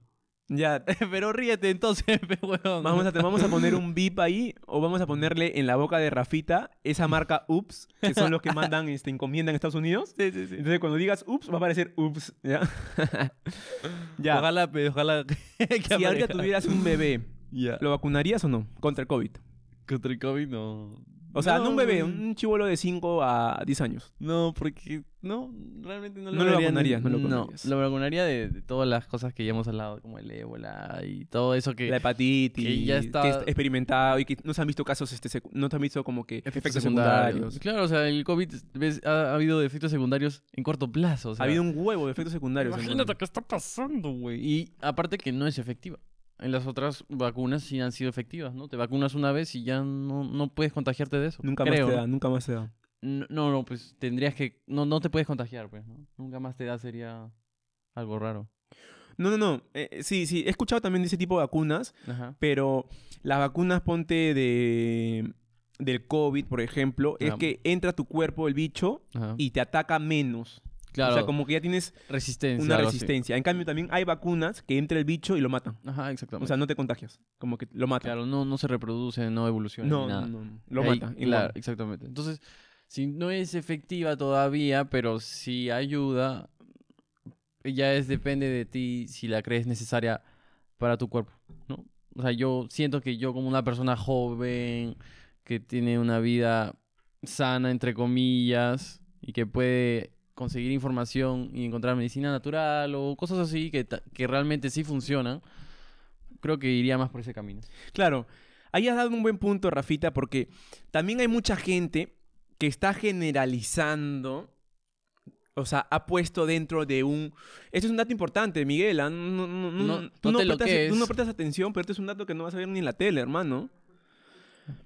A: Ya,
B: Pero ríete entonces, huevón.
A: Vamos a, vamos a poner un bip ahí o vamos a ponerle en la boca de Rafita esa marca Ups, que son los que mandan este, encomienda en Estados Unidos.
B: Sí, sí, sí.
A: Entonces cuando digas Ups va a aparecer Ups, ¿ya? ya.
B: Ojalá, pe, ojalá que
A: si ahorita tuvieras un bebé. ¿lo vacunarías o no? Contra el COVID.
B: Contra el COVID no.
A: O sea, no, un bebé, un chivolo de 5 a 10 años.
B: No, porque no, realmente no lo
A: No lo
B: vería
A: vacunarías, no lo
B: No, lo vacunaría de, de todas las cosas que ya hemos hablado, como el ébola y todo eso que...
A: La hepatitis,
B: que ya
A: que
B: está-
A: es experimentado y que no se han visto casos, este, no se han visto como que efectos, secundarios.
B: Claro, o sea, el COVID ves, ha, ha habido efectos secundarios en corto plazo. O sea,
A: ha habido un huevo de efectos secundarios.
B: Imagínate qué está pasando, güey. Y aparte que no es efectiva. En las otras vacunas sí han sido efectivas, ¿no? Te vacunas una vez y ya no, no puedes contagiarte de eso.
A: Nunca
B: creo.
A: más te da, nunca más te da.
B: No, no, no, pues tendrías que... No, no te puedes contagiar, pues, ¿no? Nunca más te da sería algo raro.
A: No, no, no. Eh, sí, sí. He escuchado también de ese tipo de vacunas,
B: Ajá.
A: pero las vacunas, ponte de del COVID, por ejemplo, es que entra a tu cuerpo el bicho
B: Ajá.
A: y te ataca menos.
B: Claro,
A: O sea, como que ya tienes
B: resistencia.
A: una resistencia. En cambio, también hay vacunas que entra el bicho y lo matan.
B: Ajá, exactamente.
A: O sea, no te contagias. Como que lo matan.
B: claro, no, no se reproduce, no evoluciona.
A: no,
B: ni nada.
A: no, no, lo
B: Ahí,
A: mata. igual.
B: Claro, exactamente. Entonces, si no es efectiva todavía, pero si ayuda, ya es depende de ti si la crees necesaria para tu cuerpo, ¿no? O sea, yo siento que yo como una persona joven, que tiene una vida sana, entre comillas, y que puede conseguir información y encontrar medicina natural o cosas así que, que realmente sí funcionan, creo que iría más por ese camino.
A: Claro, ahí has dado un buen punto, Rafita, porque también hay mucha gente que está generalizando, o sea, ha puesto dentro de un... Esto es un dato importante, Miguel, ¿ah? no, no, no,
B: No-
A: tú,
B: no
A: no prestas,
B: que
A: tú no
B: es.
A: prestas atención, pero este es un dato que no vas a ver ni en la tele, hermano.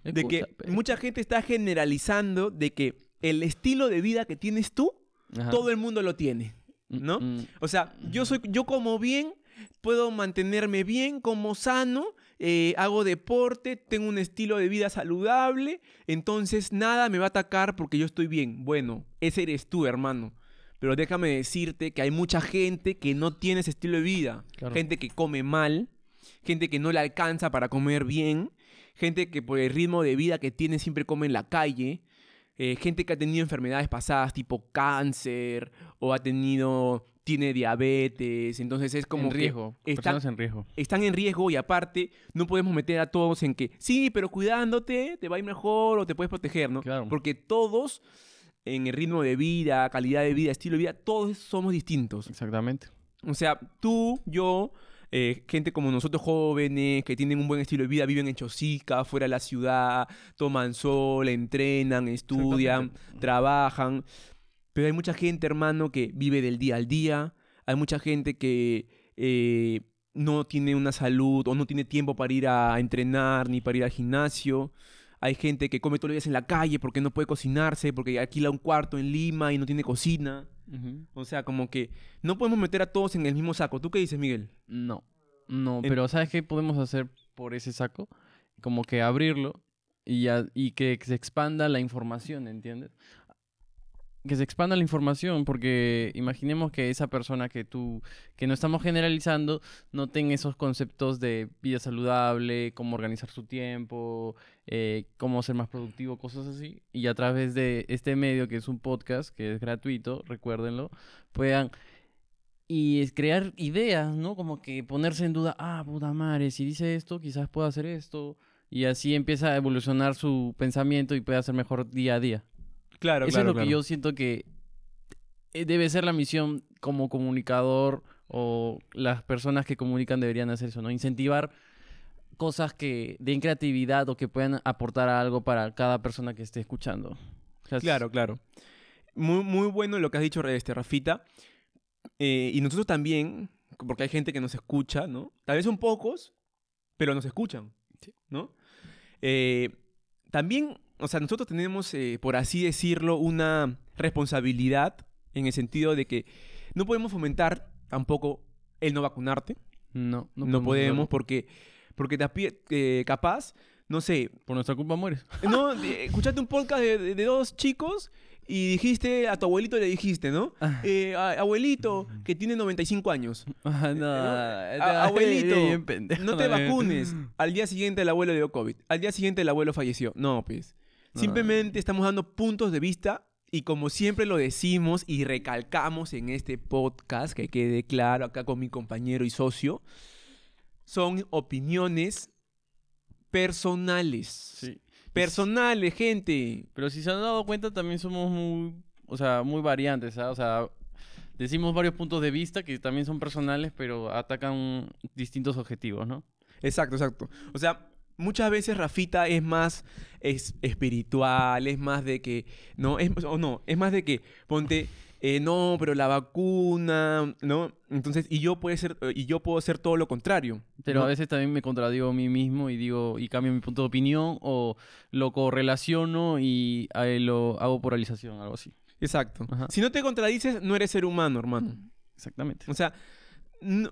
A: De que
B: Escucha, pe.
A: mucha gente está generalizando de que el estilo de vida que tienes tú,
B: Ajá.
A: todo el mundo lo tiene.
B: Mm,
A: ¿no?
B: mm.
A: O sea, yo soy, yo como bien, puedo mantenerme bien, como sano, eh, hago deporte, tengo un estilo de vida saludable, entonces nada me va a atacar porque yo estoy bien. Bueno, ese eres tú, hermano. Pero déjame decirte que hay mucha gente que no tiene ese estilo de vida.
B: Claro.
A: Gente que come mal, gente que no le alcanza para comer bien, gente que por el ritmo de vida que tiene siempre come en la calle, eh, gente que ha tenido enfermedades pasadas tipo cáncer o ha tenido, tiene diabetes, entonces es como
B: en
A: que
B: riesgo,
A: está-
B: personas en riesgo.
A: están en riesgo y aparte no podemos meter a todos en que sí, pero cuidándote te va a ir mejor o te puedes proteger, ¿no?
B: Claro.
A: Porque todos en el ritmo de vida, calidad de vida, estilo de vida, todos somos distintos.
B: Exactamente.
A: O sea, tú, yo, eh, gente como nosotros jóvenes, que tienen un buen estilo de vida, viven en Chosica, fuera de la ciudad, toman sol, entrenan, estudian, trabajan. Pero hay mucha gente, hermano, que vive del día al día. Hay mucha gente que eh, no tiene una salud o no tiene tiempo para ir a entrenar ni para ir al gimnasio. Hay gente que come todos los días en la calle porque no puede cocinarse, porque alquila un cuarto en Lima y no tiene cocina. O sea, como que no podemos meter a todos en el mismo saco. ¿Tú qué dices, Miguel?
B: No, no,
A: En-
B: pero ¿sabes qué podemos hacer por ese saco? Como que abrirlo y, y que se expanda la información, ¿entiendes? Que se expanda la información, porque imaginemos que esa persona que tú, que no estamos generalizando, no tenga esos conceptos de vida saludable, cómo organizar su tiempo, eh, cómo ser más productivo, cosas así. Y a través de este medio, que es un podcast, que es gratuito, recuérdenlo, puedan y crear ideas, ¿no? Como que ponerse en duda, ah, puta madre, si dice esto, quizás pueda hacer esto. Y así empieza a evolucionar su pensamiento y puede hacer mejor día a día.
A: Claro,
B: Eso es lo que yo siento que eh, debe ser la misión como comunicador o las personas que comunican deberían hacer eso, ¿no? Incentivar cosas que den creatividad o que puedan aportar algo para cada persona que esté escuchando. O sea, es-
A: Claro, claro. Muy, muy bueno lo que has dicho, este, Rafita. Eh, y nosotros también, porque hay gente que nos escucha, ¿no? Tal vez son pocos, pero nos escuchan, ¿no? Eh, también, o sea, nosotros tenemos, eh, por así decirlo, una responsabilidad en el sentido de que no podemos fomentar tampoco el no vacunarte.
B: No, no,
A: No, podemos
B: hacerlo.
A: porque, porque tapi- eh, capaz, no sé,
B: Por nuestra culpa mueres.
A: no, escuchaste un podcast de, de- de dos chicos y dijiste, a tu abuelito le dijiste, ¿no? Eh, a- abuelito, que tiene 95 años,
B: Ah, no,
A: A- abuelito,
B: pendejo,
A: no te
B: eh.
A: vacunes. Al día siguiente el abuelo dio COVID. Al día siguiente el abuelo falleció. No, pues. Simplemente estamos dando puntos de vista y como siempre lo decimos y recalcamos en este podcast, que quede claro acá con mi compañero y socio, son opiniones personales.
B: Sí.
A: Personales, gente.
B: Pero si se han dado cuenta, también somos muy, o sea, muy variantes, ¿ah? O sea, decimos varios puntos de vista que también son personales, pero atacan distintos objetivos, ¿no?
A: Exacto, exacto. O sea, muchas veces Rafita es más es, espiritual, es más de que, no, es, o no, es más de que, ponte, eh, no, pero la vacuna, ¿no? Entonces, y yo puede ser, y yo puedo ser todo lo contrario.
B: Pero
A: ¿no?
B: a veces también me contradigo a mí mismo y digo, y cambio mi punto de opinión, o lo correlaciono y eh, lo hago polarización, algo así.
A: Exacto.
B: Ajá.
A: Si no te contradices, no eres ser humano, hermano.
B: Exactamente.
A: O sea,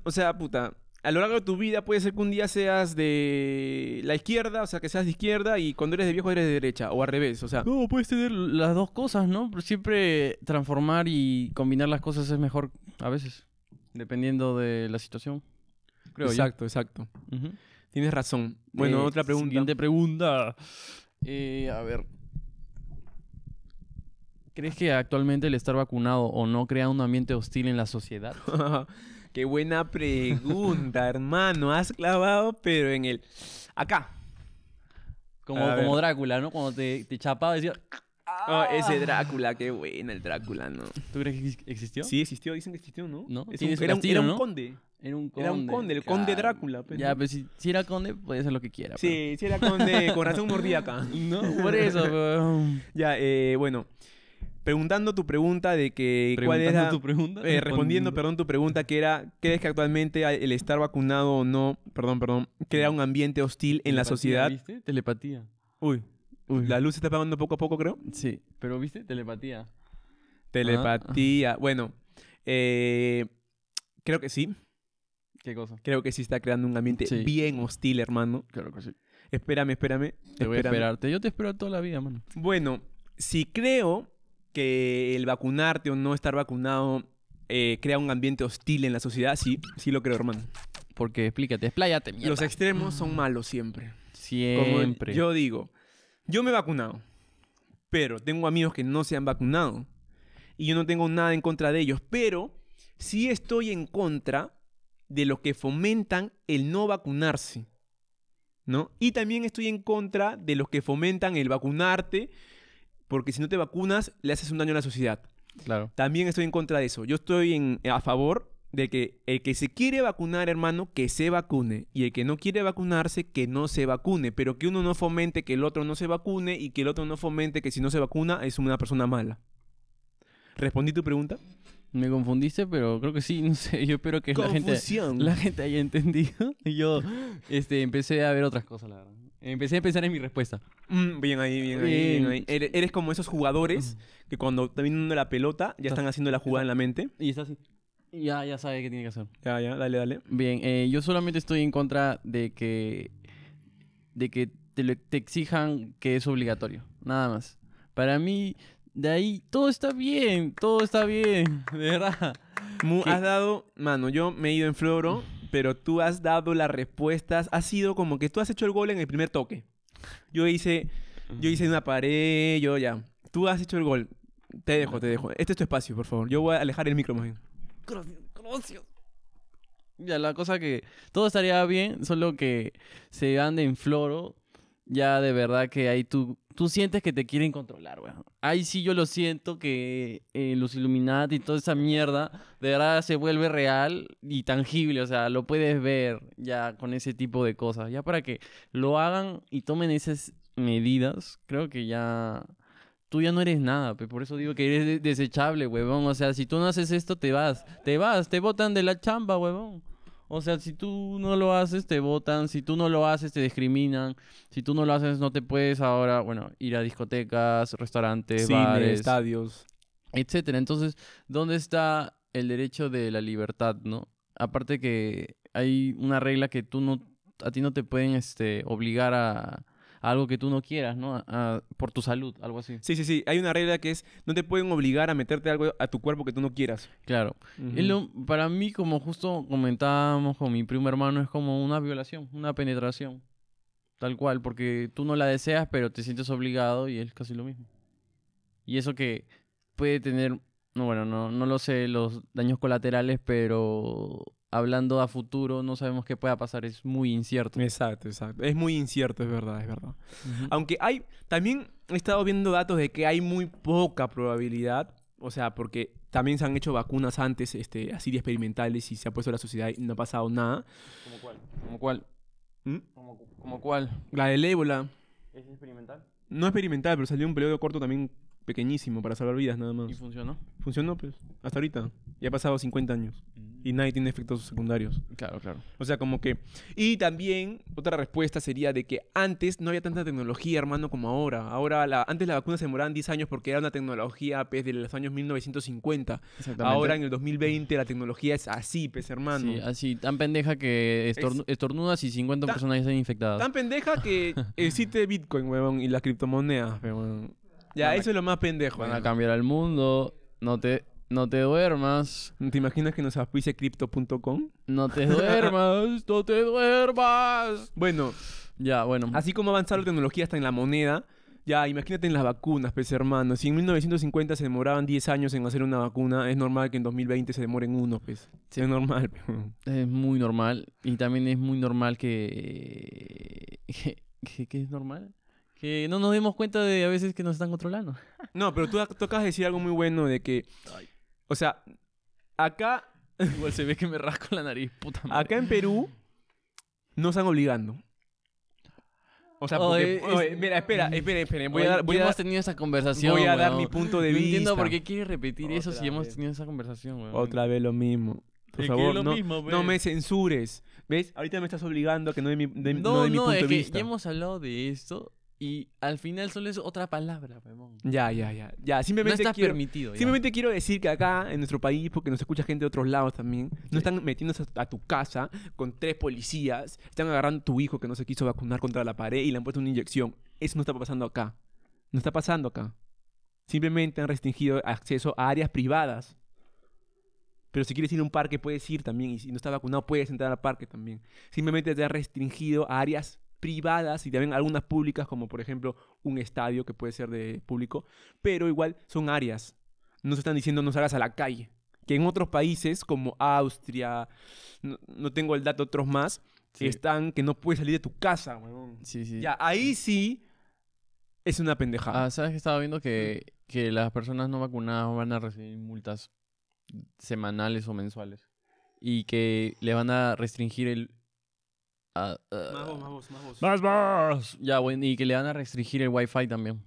A: o sea, puta, a lo largo de tu vida puede ser que un día seas de la izquierda, o sea, que seas de izquierda y cuando eres de viejo eres de derecha, o al revés, o sea.
B: No, puedes tener las dos cosas, ¿no? Pero siempre transformar y combinar las cosas es mejor a veces, dependiendo de la situación. Creo yo.
A: exacto, exacto. Tienes razón. Bueno,
B: Eh,
A: otra pregunta.
B: Siguiente pregunta. Eh, a ver. ¿Crees que actualmente el estar vacunado o no crea un ambiente hostil en la sociedad?
A: Qué buena pregunta, hermano. Has clavado, pero en el. Acá.
B: Como,
A: A
B: como
A: ver.
B: Drácula, ¿no? Cuando te, te chapaba decía...
A: Oh, ese Drácula, qué buena el Drácula, ¿no?
B: ¿Tú crees que ex- existió?
A: Sí, existió, dicen que existió, ¿no?
B: ¿No?
A: Es un, era, un,
B: castillo,
A: era un
B: ¿no?
A: conde.
B: Era un conde.
A: Era un conde, el conde Drácula, pues,
B: ya,
A: ¿no?
B: pues si, si era conde, puede hacer lo que quiera.
A: Sí, sí era conde. Con razón mordía acá.
B: pues. No, por eso. pero-
A: Ya, eh, bueno. Preguntando tu pregunta de que. ¿Cuál
B: Preguntando
A: era?
B: tu pregunta.
A: eh, respondiendo, perdón, tu pregunta que era, ¿crees que actualmente el estar vacunado o no, perdón, perdón, crea un ambiente hostil en la sociedad?
B: ¿Viste? Telepatía.
A: Uy,
B: Uy.
A: la luz se está apagando poco a poco, creo.
B: Sí, pero ¿viste? Telepatía.
A: Telepatía. Bueno, eh, creo que sí.
B: ¿Qué cosa?
A: Creo que sí está creando un ambiente
B: Sí.
A: bien hostil, hermano.
B: Claro que sí.
A: Espérame, espérame.
B: Te voy a esperarte. Yo te espero toda la vida, mano.
A: Bueno, si creo que el vacunarte o no estar vacunado eh, crea un ambiente hostil en la sociedad, sí, sí lo creo, hermano.
B: Porque explícate, expláyate, mierda.
A: Los extremos son malos siempre. Como
B: Siempre.
A: yo digo, yo me he vacunado, pero tengo amigos que no se han vacunado y yo no tengo nada en contra de ellos, pero sí estoy en contra de los que fomentan el no vacunarse, ¿no? Y también estoy en contra de los que fomentan el vacunarte, porque si no te vacunas le haces un daño a la sociedad.
B: Claro.
A: También estoy en contra de eso. Yo estoy en- a favor de que el que se quiere vacunar, hermano, que se vacune. Y el que no quiere vacunarse, que no se vacune. Pero que uno no fomente que el otro no se vacune y que el otro no fomente que si no se vacuna es una persona mala. ¿Respondí tu pregunta?
B: Me confundiste, pero creo que sí, no sé. Yo espero que la gente, la gente haya entendido. Y yo este, empecé a ver otras cosas, la verdad. Empecé a pensar en mi respuesta.
A: Mm, bien ahí, bien ahí, bien
B: Bien.
A: ahí. Eres, eres como esos jugadores que cuando están viendo la pelota ya están haciendo la jugada en la mente.
B: Y está así. Ya, ya sabe qué tiene que hacer.
A: Ya, ya, dale, dale.
B: Bien, eh, yo solamente estoy en contra de que de que te, lo- te exijan que es obligatorio, nada más. Para mí, de ahí todo está bien, todo está bien, de verdad.
A: Mu-
B: ¿Qué?
A: has dado, mano, yo me he ido en floro, pero tú has dado las respuestas. Ha sido como que tú has hecho el gol en el primer toque. Yo hice, yo hice una pared, yo ya. Tú has hecho el gol. Te dejo, te dejo. Este es tu espacio, por favor. Yo voy a alejar el micro más bien.
B: Gracias, gracias. Ya, la cosa que todo estaría bien, solo que se ande en floro, ya de verdad que ahí tú, tú sientes que te quieren controlar, weón. Ahí sí yo lo siento que eh, los Illuminati y toda esa mierda, de verdad se vuelve real y tangible, o sea, lo puedes ver ya con ese tipo de cosas. Ya para que lo hagan y tomen esas medidas, creo que ya tú ya no eres nada, pe, por eso digo que eres de- desechable, huevón. O sea, si tú no haces esto, te vas, te vas, te botan de la chamba, huevón. O sea, si tú no lo haces, te votan. Si tú no lo haces, te discriminan. Si tú no lo haces, no te puedes ahora, bueno, ir a discotecas, restaurantes,
A: Cine,
B: bares,
A: estadios.
B: etcétera. Entonces, ¿dónde está el derecho de la libertad, no? Aparte que hay una regla que tú no, a ti no te pueden, este, obligar a, a algo que tú no quieras, ¿no? A- a- por tu salud, algo así.
A: Sí, sí, sí. Hay una regla que es, no te pueden obligar a meterte algo a tu cuerpo que tú no quieras.
B: Claro. Es lo- para mí, como justo comentábamos con mi primo hermano, es como una violación, una penetración. Tal cual, porque tú no la deseas, pero te sientes obligado y es casi lo mismo. Y eso que puede tener, no, bueno, no, no lo sé, los daños colaterales, pero hablando a futuro, no sabemos qué pueda pasar, es muy incierto.
A: Exacto, exacto. Es muy incierto, es verdad, es verdad. Aunque hay, también he estado viendo datos de que hay muy poca probabilidad, o sea, porque también se han hecho vacunas antes, este, así de experimentales y se ha puesto la sociedad y no ha pasado nada.
B: ¿Como cuál? ¿Como cuál?
A: ¿Mm?
B: ¿Como, como cuál?
A: La del ébola,
B: ¿Es experimental?
A: no experimental, pero salió un periodo corto también pequeñísimo para salvar vidas nada más.
B: ¿Y funcionó?
A: Funcionó, pues, hasta ahorita. Ya ha pasado 50 años. Y nadie tiene efectos secundarios.
B: Claro, claro.
A: O sea, como que... Y también, otra respuesta sería de que antes no había tanta tecnología, hermano, como ahora. Ahora, la, antes las vacunas se demoraban 10 años porque era una tecnología, pues, de los años 1950.
B: Exactamente.
A: Ahora, en el 2020, la tecnología es así, pues, hermano.
B: Sí, así, tan pendeja que estornu- estornudas y 50
A: Ta-
B: personas ya están infectadas.
A: Tan pendeja que existe Bitcoin, huevón, y las criptomonedas, huevón. Ya,
B: Van a-
A: eso es lo más pendejo.
B: Van a cambiar al mundo. No te, no te duermas.
A: ¿Te imaginas que nos auspice crypto.com?
B: No te duermas. no te duermas.
A: Bueno,
B: Ya, bueno.
A: así como avanza la tecnología hasta en la moneda, ya imagínate en las vacunas, pues hermano. Si en 1950 se demoraban 10 años en hacer una vacuna, es normal que en 2020 se demoren uno, pues.
B: Sí.
A: Es normal.
B: Es muy normal. Y también es muy normal que... que, que- que es normal. Que no nos demos cuenta de a veces que nos están controlando.
A: No, pero tú, tú acabas de decir algo muy bueno de que... O sea, acá
B: Igual se ve que me rasco la nariz, puta madre.
A: Acá en Perú no están obligando. O sea, porque,
B: Oye,
A: oye, mira, espera, espera, espera. Voy
B: Oye,
A: a dar, voy
B: ya
A: a
B: hemos
A: dar
B: tenido esa conversación.
A: voy a dar
B: weón.
A: mi punto de
B: no
A: vista.
B: entiendo por qué quiere repetir eso si
A: Otra
B: hemos tenido esa conversación, weón.
A: otra vez lo mismo. Por favor,
B: lo
A: no,
B: mismo,
A: no
B: ve.
A: me censures. ¿Ves? Ahorita me estás obligando a que no de mi, de, no
B: No,
A: de mi
B: no,
A: punto
B: es
A: de
B: que
A: vista.
B: ya hemos hablado de esto y al final solo es otra palabra, weón.
A: Ya, ya, ya. Ya,
B: No
A: simplemente
B: está
A: quiero...
B: permitido. ya.
A: Simplemente quiero decir que acá, en nuestro país, porque nos escucha gente de otros lados también, no están metiéndose a, a tu casa con tres policías, están agarrando a tu hijo que no se quiso vacunar contra la pared y le han puesto una inyección. Eso no está pasando acá. No está pasando acá. Simplemente han restringido acceso a áreas privadas. Pero si quieres ir a un parque, puedes ir también. Y si no estás vacunado, puedes entrar al parque también. Simplemente te han restringido a áreas privadas y también algunas públicas, como por ejemplo un estadio que puede ser de público. Pero igual son áreas. No se están diciendo no salgas a la calle. Que en otros países, como Austria, no, no tengo el dato, otros más,
B: Sí.
A: están que no puedes salir de tu casa, huevón.
B: Sí, sí.
A: Ya, ahí sí es una pendejada.
B: Ah, ¿sabes que estaba viendo que, que las personas no vacunadas van a recibir multas semanales o mensuales? Y que le van a restringir el... ah, ah,
A: Más voz, más voz, más voz.
B: Más, más. Ya, bueno, y que le van a restringir el wifi también.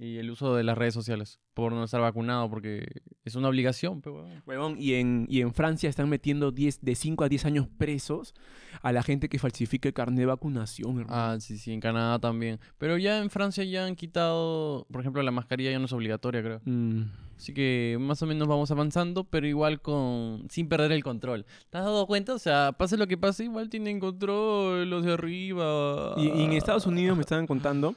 B: Y el uso de las redes sociales. Por no estar vacunado, porque es una obligación, pero
A: Huevón, y en, y en Francia están metiendo 10, de 5 a 10 años presos a la gente que falsifica el carnet de vacunación, hermano.
B: Ah, sí, sí, en Canadá también. Pero ya en Francia ya han quitado, por ejemplo, la mascarilla ya no es obligatoria, creo.
A: Mm.
B: Así que más o menos vamos avanzando, pero igual con sin perder el control. ¿Te has dado cuenta? O sea, pase lo que pase, igual tienen control los de arriba.
A: Y, y en Estados Unidos me estaban contando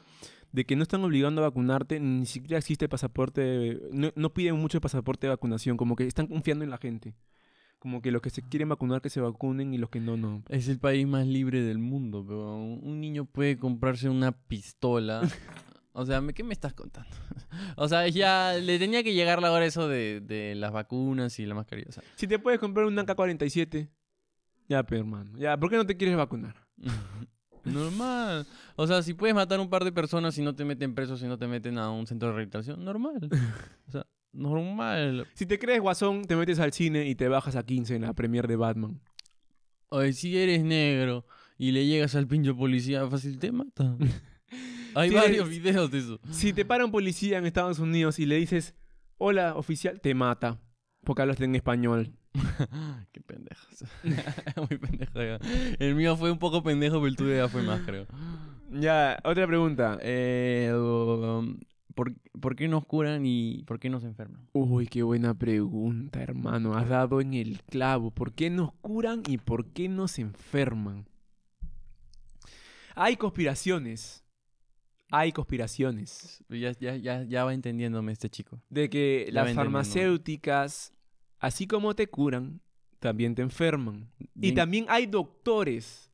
A: de que no están obligando a vacunarte, ni siquiera existe pasaporte, no, no piden mucho el pasaporte de vacunación, como que están confiando en la gente. Como que los que se quieren vacunar que se vacunen y los que no, no.
B: Es el país más libre del mundo, pero un niño puede comprarse una pistola. O sea, ¿me- ¿qué me estás contando? o sea, ya le tenía que llegar la hora eso de, de las vacunas y la mascarilla. O sea,
A: Si te puedes comprar un AK-47, ya, pero hermano, ya, ¿por qué no te quieres vacunar?
B: normal. O sea, si puedes matar un par de personas y no te meten presos y no te meten a un centro de rehabilitación, normal. O sea, normal.
A: Si te crees guasón, te metes al cine y te bajas a 15 en la premiere de Batman.
B: Oye, si eres negro y le llegas al pincho policía, fácil te mata. Hay varios videos de eso.
A: Si te para un policía en Estados Unidos y le dices, hola, oficial, te mata. Porque hablas en español.
B: Qué pendejo. Muy pendejo. ya. El mío fue un poco pendejo, pero el tuyo ya fue más, creo.
A: Ya, otra pregunta.
B: Eh, um, ¿por, por qué nos curan y por qué nos enferman?
A: Uy, qué buena pregunta, hermano. Has dado en el clavo. ¿Por qué nos curan y por qué nos enferman? Hay conspiraciones. Hay conspiraciones.
B: Ya, ya, ya, ya va entendiéndome este chico.
A: De que
B: Ya
A: las farmacéuticas, así como te curan, también te enferman. Y también hay doctores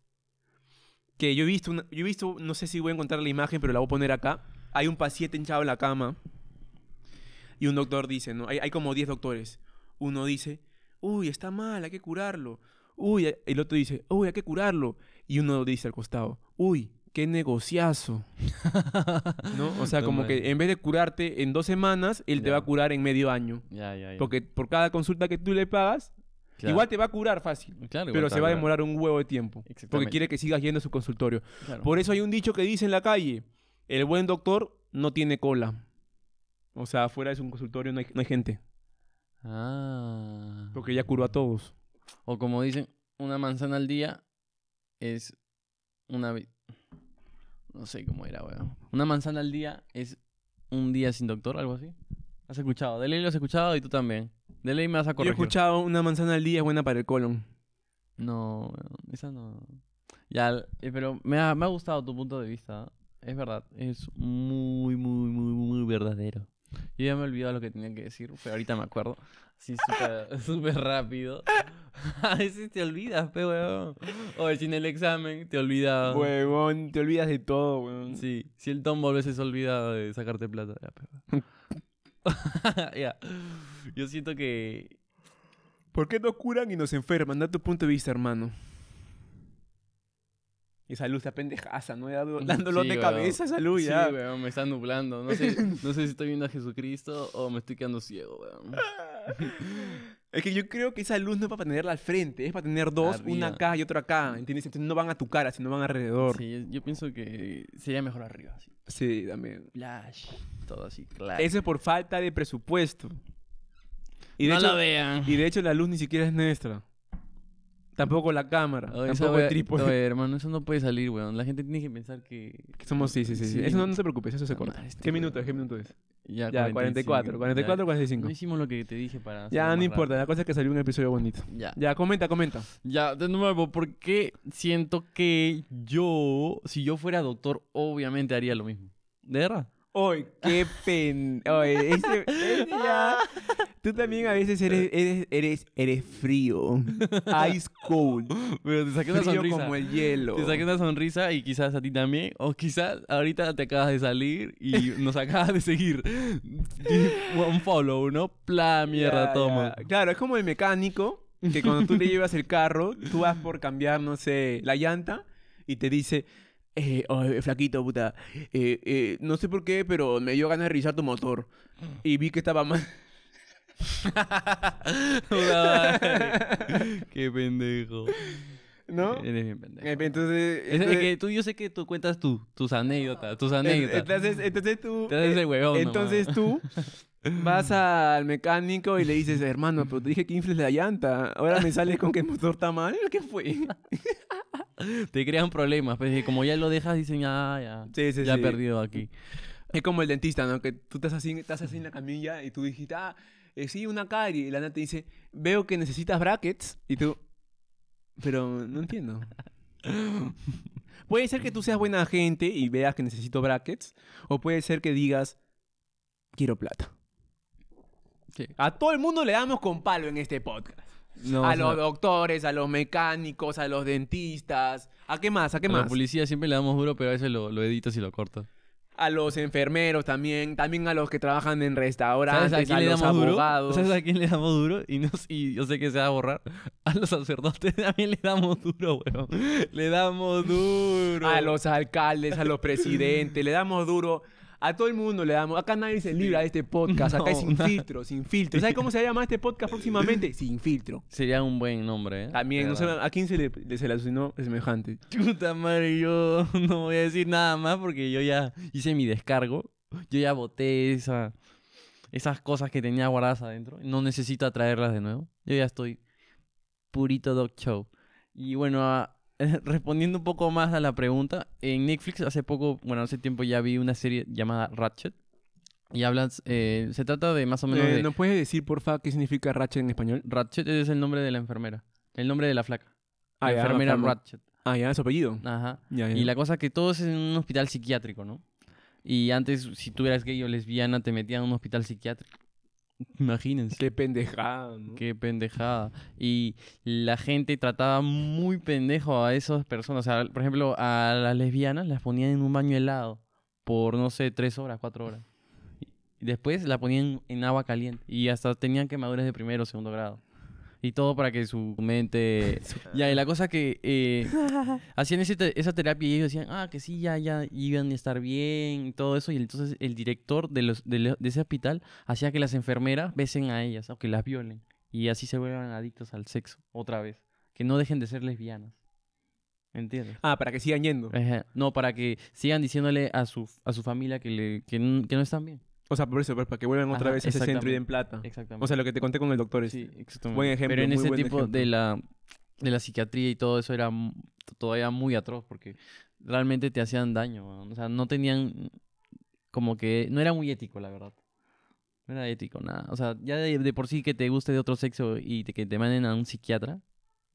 A: que yo he visto, una- yo he visto, no sé si voy a encontrar la imagen, pero la voy a poner acá. Hay un paciente hinchado en la cama y un doctor dice, ¿no? Hay, hay como 10 doctores. Uno dice, uy, está mal, hay que curarlo. Uy, el otro dice, uy, hay que curarlo. Y uno dice al costado, uy, qué negociazo. ¿No? O sea, como que en vez de curarte en dos semanas, él te
B: Ya.
A: va a curar en medio año.
B: Ya, ya, ya.
A: Porque por cada consulta que tú le pagas,
B: Claro.
A: igual te va a curar fácil.
B: Claro,
A: Pero se va a demorar un huevo de tiempo. Porque quiere que sigas yendo a su consultorio.
B: Claro.
A: Por eso hay un dicho que dice en la calle, el buen doctor no tiene cola. O sea, afuera es un consultorio, no hay, no hay gente.
B: Ah.
A: Porque ella curó a todos.
B: O como dicen, una manzana al día es una... No sé cómo era, weón. Una manzana al día es un día sin doctor, algo así. ¿Has escuchado? De ley lo has escuchado y tú también. De ley me vas a
A: Yo he escuchado una manzana al día es buena para el colon.
B: No, weón, esa no. Ya, eh, pero me ha, me ha gustado tu punto de vista. Es verdad, es muy, muy, muy, muy verdadero. Yo ya me he olvidado lo que tenía que decir, pero ahorita me acuerdo. Así súper rápido. A veces te olvidas, pe, weón. O si en el examen te olvidas.
A: Huevón, te olvidas de todo, huevón.
B: Sí, si el tombo a veces se olvida de sacarte plata. Ya, pe, weón. Ya. Yo siento que
A: ¿Por qué nos curan y nos enferman? Da tu punto de vista, hermano. Y esa luz está pendejaza, ¿no? Ya dolor
B: Sí,
A: de cabeza esa luz,
B: Sí,
A: ya.
B: weón, me está nublando. No sé, no sé si estoy viendo a Jesucristo o me estoy quedando ciego, weón.
A: Es que yo creo que esa luz no es para tenerla al frente, es para tener dos, una acá y otra acá, ¿entiendes? Entonces no van a tu cara, sino van alrededor.
B: Sí, yo, yo pienso que sería mejor arriba, así.
A: Sí, también.
B: Flash, todo así, claro.
A: Eso es por falta de presupuesto. Y de,
B: no
A: hecho,
B: lo vean.
A: y de hecho la luz ni siquiera es nuestra. Tampoco la cámara,
B: Oye, esa
A: tampoco el trípode.
B: Oye, hermano, eso no puede salir, weón. La gente tiene que pensar que...
A: Que Somos, sí, sí, sí, sí.
B: Sí.
A: Eso no, no te preocupes, eso se
B: Ah,
A: corta.
B: este
A: ¿Qué minuto? ¿Qué minuto es?
B: Ya,
A: Ya, 44, 44, 45.
B: No hicimos lo que te dije para...
A: Ya, no importa, la cosa es que salió un episodio bonito.
B: Ya.
A: Ya, comenta, comenta.
B: Ya, de nuevo, porque siento que yo, si yo fuera doctor, obviamente haría lo mismo. ¿De verdad?
A: Oye, qué pen... Oye, ese, ese ya... Tú también a veces eres, eres, eres, eres frío. Ice cold.
B: Pero te saqué una
A: Frío
B: sonrisa.
A: como el hielo.
B: Te saqué una sonrisa y quizás a ti también. O quizás ahorita te acabas de salir y nos acabas de seguir. Un follow, ¿no? Pla, mierda,
A: Ya,
B: toma.
A: ya. Claro, es como el mecánico que cuando tú le llevas el carro, tú vas por cambiar, no sé, la llanta y te dice, eh, oye, flaquito, puta, eh, eh, no sé por qué, pero me dio ganas de revisar tu motor. Y vi que estaba mal.
B: Qué pendejo.
A: ¿No?
B: Eres bien pendejo.
A: Eh, Entonces,
B: Es
A: entonces,
B: que tú, yo sé que tú cuentas tú, tus anécdotas, tus anécdotas.
A: entonces, entonces tú...
B: El huevón.
A: Entonces tú vas al mecánico y le dices, hermano, pero te dije que infles la llanta. Ahora me sales con que el motor está mal. ¿Qué fue?
B: Te crean problemas, pues y como ya lo dejas, dicen, ah, ya,
A: Sí, sí,
B: ya
A: sí.
B: he perdido aquí.
A: Es como el dentista, ¿no? Que tú estás así, estás así en la camilla y tú dijiste, ah, eh, sí, una carie. Y la nana te dice, veo que necesitas brackets. Y tú, pero no entiendo. puede ser que tú seas buena gente y veas que necesito brackets. O puede ser que digas, quiero plata.
B: Sí.
A: A todo el mundo le damos con palo en este podcast.
B: No,
A: a los doctores, a los mecánicos, a los dentistas. ¿A qué más? ¿A qué
B: a la
A: más?
B: policía siempre le damos duro, pero a veces lo, lo editas y lo cortas.
A: A los enfermeros también. También a los que trabajan en restaurantes.
B: ¿Sabes a quién le
A: los
B: damos
A: abogados.
B: duro? ¿Sabes a quién le damos duro? Y, no, y yo sé que se va a borrar. A los sacerdotes también le damos duro, weón. Le damos duro.
A: A los alcaldes, a los presidentes, le damos duro. A todo el mundo le damos. Acá nadie se libra de este podcast. Acá es sin filtro, sin filtro. ¿Sabes cómo se llama este podcast próximamente? Sin filtro.
B: Sería un buen nombre, ¿eh?
A: También, no sé. ¿a quién se le, le- se le alucinó semejante?
B: Puta madre, yo no voy a decir nada más porque yo ya hice mi descargo. Yo ya boté esa, esas cosas que tenía guardadas adentro. No necesito traerlas de nuevo. Yo ya estoy purito dog show. Y bueno, a- respondiendo un poco más a la pregunta, en Netflix hace poco, bueno, hace tiempo ya vi una serie llamada Ratchet. Y hablas, eh, se trata de más o menos
A: Eh,
B: de...
A: ¿No puedes decir, porfa, qué significa Ratchet en español?
B: Ratchet es el nombre de la enfermera. El nombre de la flaca.
A: Ah,
B: la
A: ya,
B: enfermera. Ratchet.
A: Ah, ya, su apellido.
B: Ajá.
A: Ya, ya.
B: Y la cosa que todo es en un hospital psiquiátrico, ¿no? Y antes, si tú eras gay o lesbiana, te metían a un hospital psiquiátrico. Imagínense.
A: Qué pendejada, ¿no?
B: Qué pendejada. Y la gente trataba muy pendejo a esas personas. O sea, por ejemplo, a las lesbianas las ponían en un baño helado por, no sé, tres horas, cuatro horas. Y después la ponían en agua caliente. Y hasta tenían quemaduras de primero o segundo grado. Y todo para que su mente... Ya, y la cosa que eh, hacían ese te- esa terapia y ellos decían, ah, que sí, ya, ya iban a estar bien y todo eso. Y entonces el director de, los, de, ese hospital hacía que las enfermeras besen a ellas o que las violen. Y así se vuelvan adictos al sexo otra vez. Que no dejen de ser lesbianas. ¿Entiendes?
A: Ah, para que sigan yendo.
B: Ajá. No, para que sigan diciéndole a su, a su familia que, le, que, que no están bien.
A: O sea, por eso, pues, para que vuelvan otra
B: Ajá,
A: vez a ese centro y den plata.
B: Exactamente.
A: O sea, lo que te conté con el doctor es.
B: Sí, exactamente.
A: Buen ejemplo,
B: Pero en
A: muy
B: ese
A: buen
B: tipo
A: ejemplo.
B: de la, de la psiquiatría y todo eso era todavía muy atroz porque realmente te hacían daño. O sea, no tenían como que... No era muy ético, la verdad. No era ético, nada. O sea, ya de, de por sí que te guste de otro sexo y te- que te manden a un psiquiatra,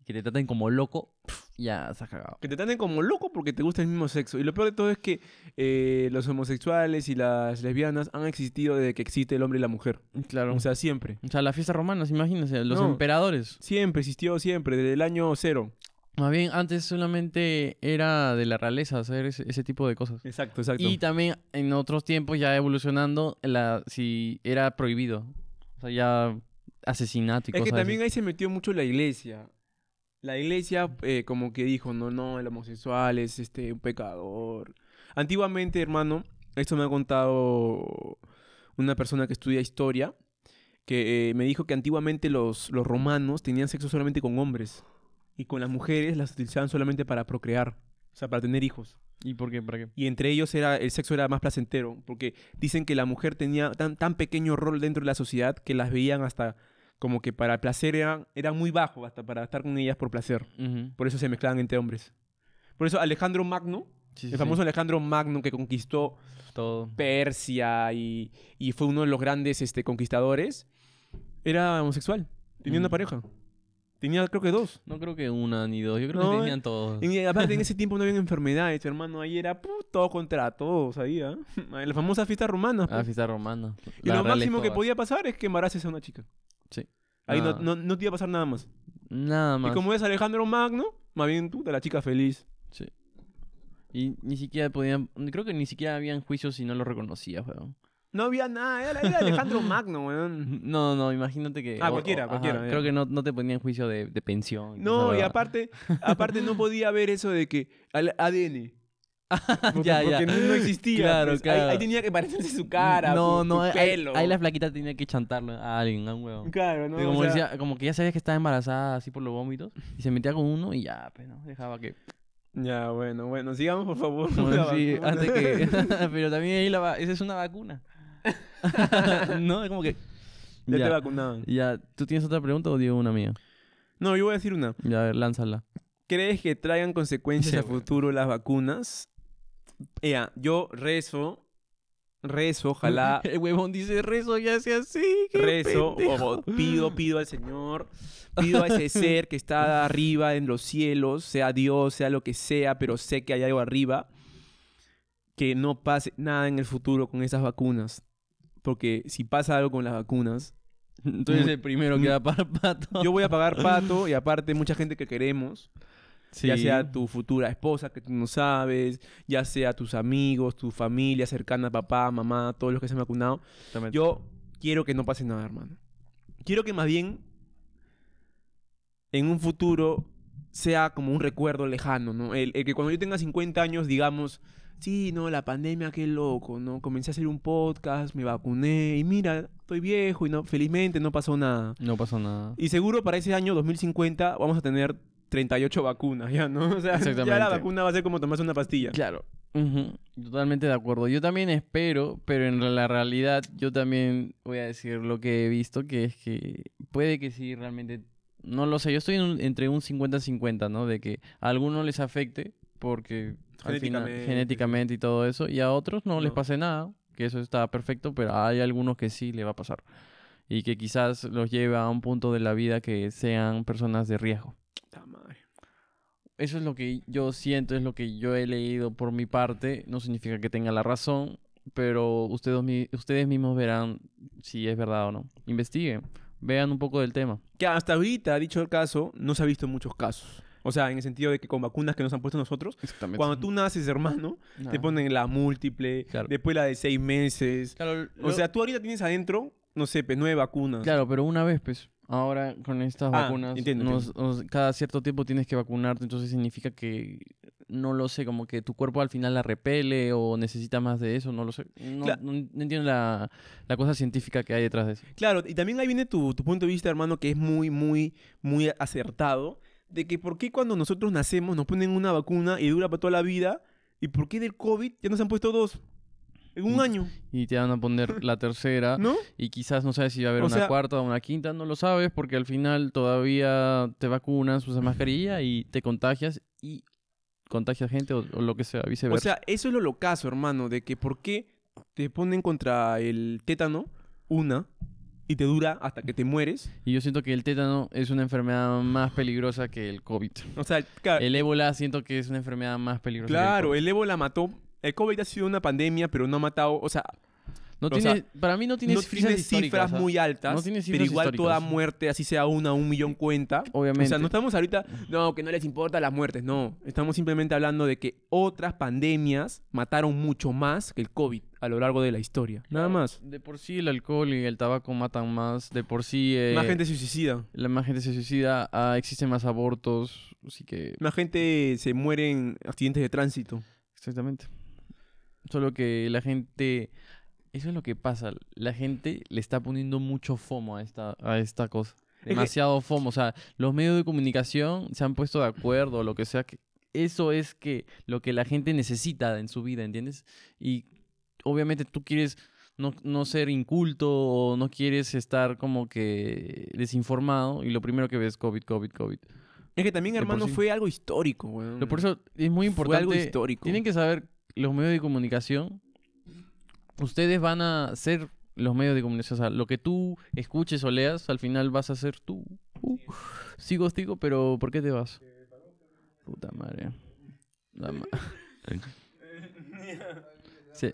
B: que te traten como loco, ya se ha cagado.
A: Que te traten como loco porque te gusta el mismo sexo. Y lo peor de todo es que eh, los homosexuales y las lesbianas han existido desde que existe el hombre y la mujer.
B: Claro.
A: O sea, siempre.
B: O sea, las fiestas romanas, imagínense, los
A: No.
B: emperadores.
A: Siempre existió, siempre, desde el año cero.
B: Más bien, antes solamente era de la realeza hacer ese, ese tipo de cosas.
A: Exacto, exacto.
B: Y también en otros tiempos, ya evolucionando, la, si era prohibido. O sea, ya asesinato y
A: es
B: cosas
A: que también
B: así.
A: ahí se metió mucho la iglesia. La iglesia eh, como que dijo, no, no, el homosexual es este, un pecador. Antiguamente, hermano, esto me ha contado una persona que estudia historia, que eh, me dijo que antiguamente los, los romanos tenían sexo solamente con hombres. Y con las mujeres las utilizaban solamente para procrear, o sea, para tener hijos.
B: ¿Y por qué? ¿Para qué?
A: Y entre ellos era, el sexo era más placentero, porque dicen que la mujer tenía tan, tan pequeño rol dentro de la sociedad que las veían hasta como que para placer eran, era muy bajo, hasta para estar con ellas por placer.
B: Ujú.
A: Por eso se mezclaban entre hombres. Por eso Alejandro Magno,
B: Sí,
A: el
B: sí,
A: famoso. Alejandro Magno que conquistó
B: Todo.
A: Persia y, y fue uno de los grandes este, conquistadores, era homosexual. Tenía una
B: Mm.
A: pareja. Tenía creo que dos.
B: No creo que una ni dos. Yo creo
A: No,
B: que
A: eh,
B: tenían todos.
A: Y aparte en ese tiempo no había enfermedades, hermano. Ahí era pu, todo contra todos, ahí, ¿ah? La famosa fiesta romana.
B: Ah,
A: pues.
B: fiesta romana.
A: y
B: La
A: lo máximo que podía pasar es que embaraces a una chica.
B: Sí.
A: Ahí no, no, no te iba a pasar nada más.
B: Nada más.
A: Y como es Alejandro Magno, más bien tú, la chica feliz.
B: Sí. Y ni siquiera podían... Creo que ni siquiera habían juicios si no lo reconocías, weón.
A: No había nada, era, era Alejandro Magno, weón.
B: No, no, imagínate que...
A: Ah,
B: o-
A: cualquiera,
B: o-
A: cualquiera,
B: ajá. Creo que no, no te ponían juicio de, de pensión.
A: No, y aparte, aparte no podía haber eso de que al ADN. Porque,
B: Ya, ya.
A: porque no, no existía.
B: Claro,
A: pues. Ahí-
B: claro.
A: Ahí, tenía que parecerse su cara,
B: No,
A: su,
B: no,
A: su
B: ahí,
A: pelo.
B: ahí la flaquita tenía que chantarlo a alguien, a un huevón.
A: Claro, ¿no? O
B: como,
A: sea,
B: decía, como que ya sabías que estaba embarazada así por los vómitos y se metía con uno y ya, pues no, dejaba que...
A: Ya, bueno, bueno, sigamos por favor. con
B: Bueno,
A: la
B: sí,
A: vacuna.
B: antes que... Pero también ahí la esa es una vacuna. no, es como que...
A: Ya,
B: Ya,
A: te vacunaban.
B: ya, ¿tú tienes otra pregunta o digo una mía?
A: No, yo voy a decir una.
B: Ya, a ver, lánzala.
A: ¿Crees que traigan consecuencias
B: Sí,
A: a
B: bueno.
A: futuro las vacunas? Ya, yo rezo, rezo, ojalá,
B: El huevón dice rezo y hace así.
A: rezo,
B: pendejo.
A: o pido, pido al Señor, pido a ese ser que está arriba en los cielos, sea Dios, sea lo que sea, pero sé que hay algo arriba, que no pase nada en el futuro con esas vacunas. Porque si pasa algo con las vacunas,
B: eres el primero que va para pato.
A: yo voy a pagar pato y aparte mucha gente que queremos, ya sea tu futura esposa que tú no sabes, ya sea tus amigos, tu familia cercana, papá, mamá, todos los que se han vacunado. Yo quiero que no pase nada, hermano. Quiero que más bien en un futuro sea como un recuerdo lejano, ¿no? El, el que cuando yo tenga 50 años digamos, sí, no, la pandemia, qué loco, ¿no? Comencé a hacer un podcast, me vacuné y mira, estoy viejo y no, felizmente no pasó nada.
B: No pasó nada.
A: Y seguro para ese año 2050 vamos a tener 38 vacunas, ¿ya? ¿no? O sea, ya la vacuna va a ser como tomarse una pastilla.
B: Claro. Totalmente de acuerdo. Yo también espero, pero en la realidad yo también voy a decir lo que he visto, que es que puede que sí realmente, no lo sé, yo estoy en un- entre un 50-50, ¿no? De que a algunos les afecte porque al final-
A: Genéticamente.
B: genéticamente y todo eso, y a otros no, les
A: No.
B: pase nada, que eso está perfecto, pero hay algunos que sí le va a pasar. Y que quizás los lleve a un punto de la vida que sean personas de riesgo.
A: Puta madre.
B: Eso es lo que yo siento, es lo que yo he leído por mi parte. No significa que tenga la razón, pero ustedes, mi- ustedes mismos verán si es verdad o no. Investiguen, vean un poco del tema.
A: Que hasta ahorita, dicho el caso, no se ha visto muchos casos. O sea, en el sentido de que con vacunas que nos han puesto nosotros, cuando tú naces, hermano, te ponen la múltiple,
B: Claro.
A: después la de seis meses.
B: Claro,
A: O sea, tú ahorita tienes adentro, no sé, pues, nueve vacunas.
B: claro, pero una vez, pues. Ahora con estas
A: Ah,
B: vacunas,
A: entiendo,
B: nos- nos- cada cierto tiempo tienes que vacunarte, entonces significa que, no lo sé, como que tu cuerpo al final la repele o necesita más de eso, no lo sé. No, no- no entiendo la, la cosa científica que hay detrás de eso.
A: Claro, y también ahí viene tu, tu punto de vista, hermano, que es muy, muy, muy acertado, de que por qué cuando nosotros nacemos nos ponen una vacuna y dura para toda la vida, y por qué del COVID ya nos han puesto dos. En un año,
B: y te van a poner la tercera.
A: ¿no?
B: Y quizás no sabes si va a haber
A: O
B: una
A: sea-
B: cuarta o una quinta, no lo sabes porque al final todavía te vacunas, usas mascarilla y te contagias y contagias gente o, o lo que sea,
A: O
B: viceversa.
A: sea, eso es lo locazo, hermano, de que por qué te ponen contra el tétano una y te dura hasta que te mueres.
B: y yo siento que el tétano es una enfermedad más peligrosa que el COVID.
A: O sea, claro,
B: El ébola siento que es una enfermedad más peligrosa. que el
A: claro,
B: COVID.
A: el ébola mató. El COVID ha sido una pandemia, pero no ha matado. O sea,
B: no
A: o
B: tiene,
A: sea,
B: para mí no tiene
A: no
B: cifras,
A: muy altas,
B: No tiene
A: pero igual toda muerte, así sea una, un millón cuenta.
B: Obviamente.
A: O sea, no estamos ahorita, no, que no les importa las muertes, no. Estamos simplemente hablando de que otras pandemias mataron mucho más que el COVID a lo largo de la historia. Nada más.
B: De por sí el alcohol y el tabaco matan más. De por sí eh,
A: Más gente se suicida.
B: la más gente se suicida. ah, existen más abortos. Así que
A: Más gente se muere en accidentes de tránsito.
B: Exactamente. Solo que la gente. Eso es lo que pasa. La gente le está poniendo mucho FOMO a esta, a esta cosa. Demasiado FOMO. O sea, los medios de comunicación se han puesto de acuerdo lo que sea. Que eso es que lo que la gente necesita en su vida, ¿entiendes? Y obviamente tú quieres no, no ser inculto o no quieres estar como que desinformado y lo primero que ves COVID, COVID, COVID.
A: Es que también, hermano,
B: sí.
A: fue algo histórico, weón.
B: Pero por eso es muy
A: Fue algo
B: importante.
A: histórico.
B: Tienen que saber los medios de comunicación. Ustedes van a ser los medios de comunicación. O sea, lo que tú escuches o leas, al final vas a ser tú. Uh, sigo, sigo, pero ¿por qué te vas? Puta madre. La ma- Sí,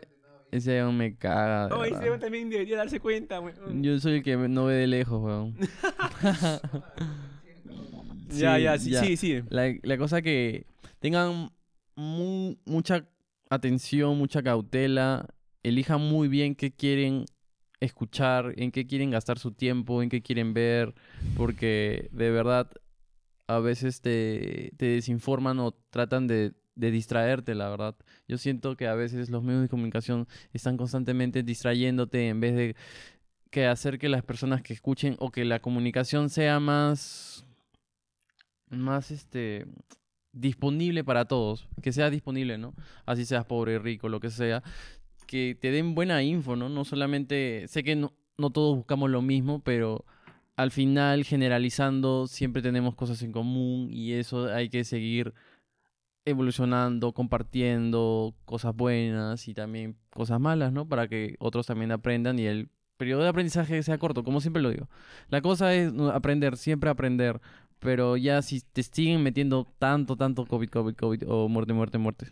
B: ese aún me caga.
A: Oh, ese también debería darse cuenta, weón.
B: Yo soy el que no ve de lejos, weón.
A: ya, ya, sí, sí, sí.
B: La, la cosa que tengan mu- mucha atención, mucha cautela, elijan muy bien qué quieren escuchar, en qué quieren gastar su tiempo, en qué quieren ver, porque de verdad a veces te, te desinforman o tratan de, de distraerte, la verdad. Yo siento que a veces los medios de comunicación están constantemente distrayéndote en vez de que hacer que las personas que escuchen o que la comunicación sea más más este disponible para todos, que sea disponible, ¿no? Así seas pobre, rico, lo que sea, que te den buena info, ¿no? No solamente, sé que no, no todos buscamos lo mismo, pero al final, generalizando, siempre tenemos cosas en común y eso hay que seguir evolucionando, compartiendo cosas buenas y también cosas malas, ¿no? Para que otros también aprendan y el periodo de aprendizaje sea corto, como siempre lo digo. La cosa es aprender, siempre aprender, pero ya si te siguen metiendo tanto, tanto COVID, COVID, COVID o muerte, muerte, muerte,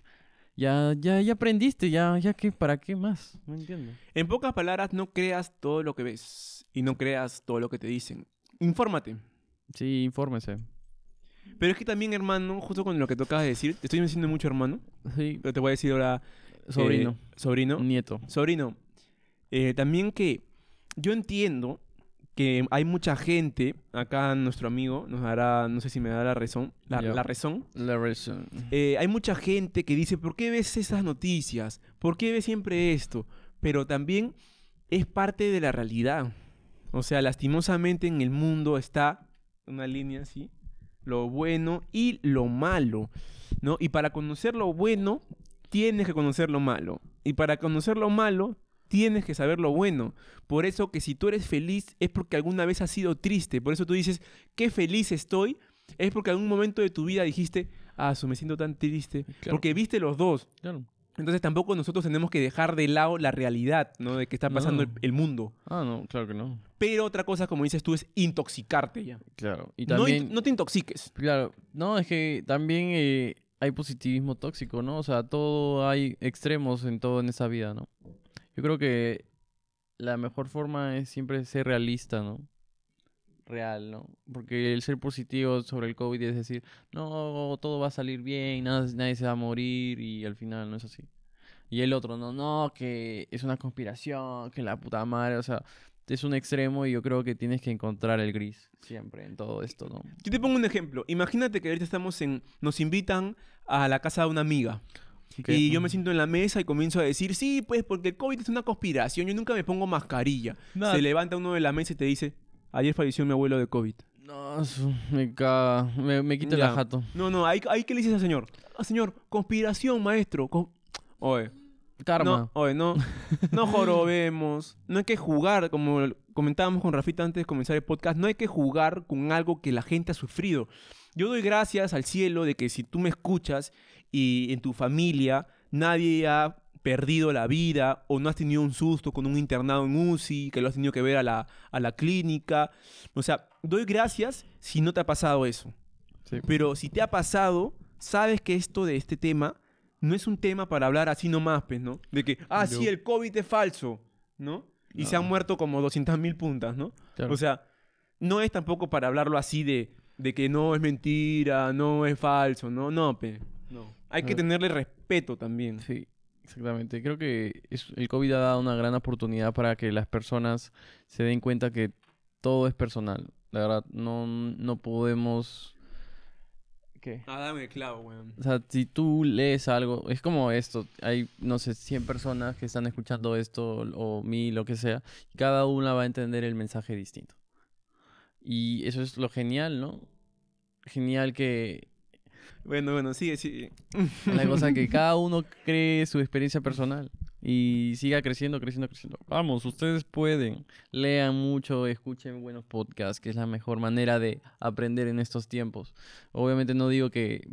B: ya, ya, ya aprendiste, ya, ya que, ¿para qué más? No entiendo.
A: En pocas palabras, no creas todo lo que ves y no creas todo lo que te dicen. Infórmate.
B: Sí, infórmese.
A: Pero es que también, hermano, justo con lo que tú acabas de decir, te estoy diciendo mucho, hermano,
B: Sí,
A: pero te voy a decir ahora,
B: sobrino,
A: eh, sobrino,
B: nieto.
A: sobrino, eh, también que yo entiendo que hay mucha gente, acá nuestro amigo nos dará, no sé si me da la razón, la, razón,
B: La razón.
A: Eh, hay mucha gente que dice, ¿por qué ves esas noticias? ¿Por qué ves siempre esto? Pero también es parte de la realidad. O sea, lastimosamente en el mundo está una línea así, lo bueno y lo malo, ¿no? Y para conocer lo bueno, tienes que conocer lo malo. Y para conocer lo malo, tienes que saber lo bueno. Por eso que si tú eres feliz es porque alguna vez has sido triste. Por eso tú dices, qué feliz estoy. Es porque en algún momento de tu vida dijiste, ah, me siento tan triste.
B: Claro.
A: Porque viste los dos.
B: Claro.
A: Entonces tampoco nosotros tenemos que dejar de lado la realidad, ¿no? De que está pasando el,
B: No.
A: el mundo.
B: Ah, no, claro que no.
A: Pero otra cosa, como dices tú, es intoxicarte ya.
B: Claro. Y
A: No
B: también...
A: no, te intoxiques.
B: Claro, no, es que también eh, hay positivismo tóxico, ¿no? O sea, todo hay extremos en todo en esa vida, ¿no? Yo creo que la mejor forma es siempre ser realista, ¿no? Real, ¿no? Porque el ser positivo sobre el COVID es decir, no, todo va a salir bien, nada- nadie se va a morir y al final no es así. Y el otro, no, no, que es una conspiración, que la puta madre, o sea, es un extremo y yo creo que tienes que encontrar el gris siempre en todo esto, ¿no?
A: Yo te pongo un ejemplo. Imagínate que ahorita estamos en... Nos invitan a la casa de una amiga. Y yo me siento en la mesa y comienzo a decir, sí, pues porque el COVID es una conspiración, yo nunca me pongo mascarilla. Se levanta uno de la mesa y te dice, ayer falleció mi abuelo de COVID.
B: No, me caga. Me, me quita
A: Ya.
B: la jato.
A: No, no, ahí, ahí ¿qué le dices al señor? Ah, señor, conspiración, maestro. con- Oye,
B: Karma.
A: No, oye, no, no jorobemos. No hay que jugar, como comentábamos con Rafita antes de comenzar el podcast, no hay que jugar con algo que la gente ha sufrido. Yo doy gracias al cielo de que si tú me escuchas y en tu familia nadie ha perdido la vida o no has tenido un susto con un internado en UCI, que lo has tenido que ver a la, a la clínica. O sea, doy gracias si no te ha pasado eso.
B: Sí.
A: Pero si te ha pasado, sabes que esto de este tema no es un tema para hablar así nomás, pues, ¿no? De que, ah, sí, el COVID es falso, ¿no? Y se han muerto como 200 mil puntas, ¿no?
B: Claro.
A: O sea, no es tampoco para hablarlo así de, de que no es mentira, no es falso, ¿no? No, pe. No. Hay que
B: No.
A: tenerle respeto también.
B: Sí, exactamente. Creo que es- el COVID ha dado una gran oportunidad para que las personas se den cuenta que todo es personal. La verdad, no, no podemos... ¿Qué?
A: Ah, dame el clavo, weón.
B: O sea, si tú lees algo, es como esto, hay, no sé, 100 personas que están escuchando esto, o mil, lo que sea, y cada una va a entender el mensaje distinto. Y eso es lo genial, ¿no? Genial que
A: Bueno, bueno, sigue, sigue.
B: la cosa que cada uno cree su experiencia personal y siga creciendo, creciendo, creciendo. Vamos, ustedes pueden. Lean mucho, escuchen buenos podcasts, que es la mejor manera de aprender en estos tiempos. Obviamente no digo que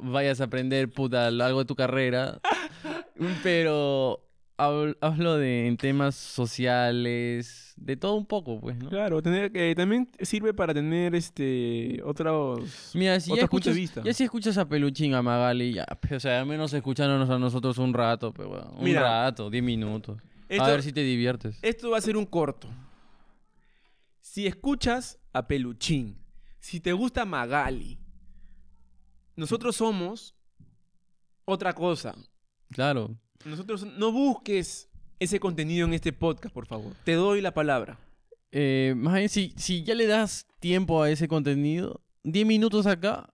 B: vayas a aprender puta algo de tu carrera, pero hablo de en temas sociales, de todo un poco, pues, ¿no?
A: Claro, tener que también sirve para tener este otros
B: Mira, si ya
A: puntos de vista.
B: ya si escuchas a Peluchín, a Magali, ya, pe, o sea, al menos escuchándonos a nosotros un rato, pero bueno, un
A: Mira,
B: rato, 10 minutos.
A: Esto,
B: A ver si te diviertes.
A: esto va a ser un corto. Si escuchas a Peluchín, si te gusta Magali, nosotros somos otra cosa.
B: Claro.
A: Nosotros no busques ese contenido en este podcast, por favor. Te doy la palabra.
B: Eh, más bien, si, si ya le das tiempo a ese contenido, 10 minutos acá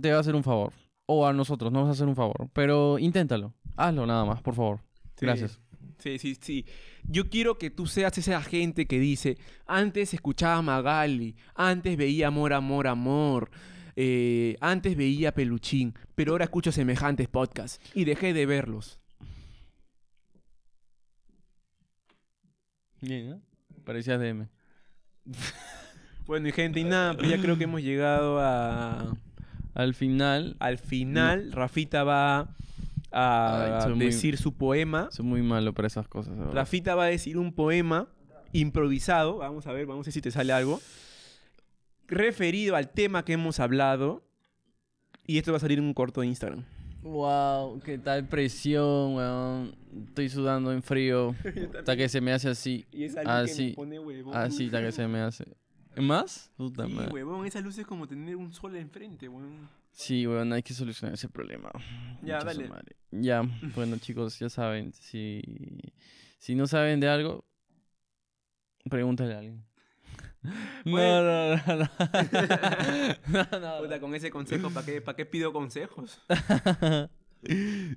B: te va a hacer un favor. O a nosotros nos vas a hacer un favor. Pero inténtalo. Hazlo nada más, por favor.
A: Sí.
B: Gracias.
A: Sí, sí, sí. Yo quiero que tú seas esa gente que dice, antes escuchaba Magali, antes veía Amor, Amor, Amor, eh, antes veía Peluchín, pero ahora escucho semejantes podcasts y dejé de verlos.
B: Bien, ¿eh? Parecías DM.
A: Bueno, y gente, y nada, pues ya creo que hemos llegado a,
B: Al final,
A: al final. Rafita va a
B: Ay, soy muy-
A: decir su poema.
B: soy muy malo para esas cosas. verdad.
A: Rafita va a decir un poema improvisado. Vamos a ver, vamos a ver si te sale algo. Referido al tema que hemos hablado. Y esto va a salir en un corto de Instagram.
B: Wow, qué tal presión, weón. Estoy sudando en frío. Hasta que se me hace así.
A: Y es
B: Ah, sí. Así, hasta que se me hace. ¿Más? Puta
A: Sí,
B: madre.
A: huevón, esa luz es como tener un sol enfrente, huevón.
B: Sí, weón, hay que solucionar ese problema.
A: Ya,
B: su
A: dale.
B: madre. Ya, bueno, chicos, ya saben. Si, si no saben de algo, pregúntale a alguien. No,
A: Bueno.
B: no, no, no. No, no,
A: Puta, con ese consejo, ¿para qué, ¿para qué pido consejos?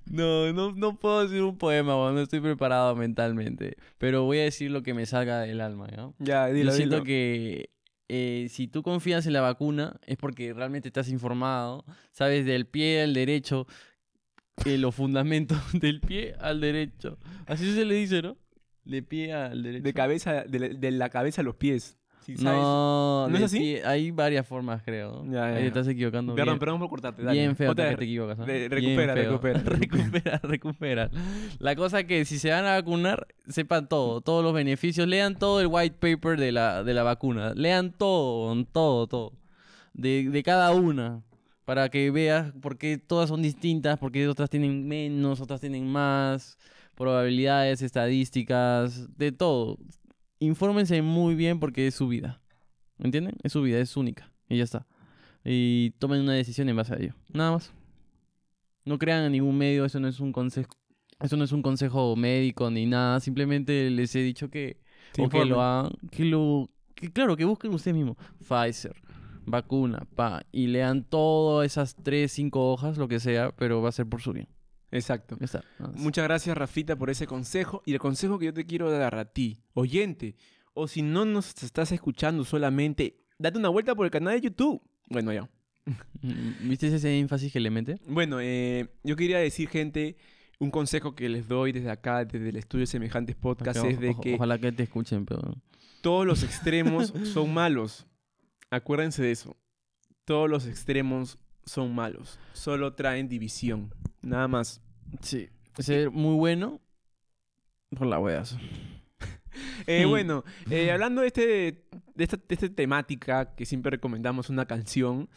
B: No, no, no puedo decir un poema, weón, no estoy preparado mentalmente. Pero voy a decir lo que me salga del alma, ¿no?
A: Ya,
B: Yo
A: dilo,
B: siento
A: dilo.
B: que eh, si tú confías en la vacuna es porque realmente estás informado, sabes del pie al derecho, eh, los fundamentos del pie al derecho. Así se le dice, ¿no? De pie al derecho.
A: De cabeza, de la cabeza a los pies.
B: No,
A: ¿No es así?
B: hay varias formas, creo.
A: Ya, ya,
B: Ahí te
A: ya.
B: estás equivocando.
A: Perdón,
B: bien.
A: perdón por cortarte. Dale.
B: Bien feo
A: Otra
B: que te equivocas. Bien
A: recupera,
B: feo.
A: recupera,
B: recupera, recupera. La cosa que si se van a vacunar, sepan todo, todos los beneficios, lean todo el white paper de la, de la vacuna, lean todo, todo, todo, de, de cada una, para que veas por qué todas son distintas, por qué otras tienen menos, otras tienen más, probabilidades, estadísticas, de todo. Infórmense muy bien porque es su vida. ¿Me entienden? Es su vida, es única. Y ya está. Y tomen una decisión en base a ello. Nada más. No crean en ningún medio, eso no es un consejo. Eso no es un consejo médico ni nada. Simplemente les he dicho que,
A: Se
B: o que lo hagan. Que lo. Que, claro, que busquen ustedes mismos. Pfizer, vacuna, pa. Y lean todas esas tres, cinco hojas, lo que sea, pero va a ser por su bien.
A: Exacto. Muchas gracias, Rafita, por ese consejo. Y el consejo que yo te quiero dar a ti, oyente, o si no nos estás escuchando solamente, date una vuelta por el canal de YouTube. Bueno, ya.
B: ¿Viste ese énfasis que le mete?
A: Bueno, eh, yo quería decir, gente, un consejo que les doy desde acá, desde el estudio Semejantes Podcast,
B: Ojo-
A: es de que
B: Ojalá que te escuchen, pero...
A: todos los extremos son malos. Acuérdense de eso. Todos los extremos son malos. Solo traen división. Nada más.
B: Sí. Ser muy bueno por la weas.
A: Eh, bueno, eh, hablando de, este, de, esta, de esta temática que siempre recomendamos una canción,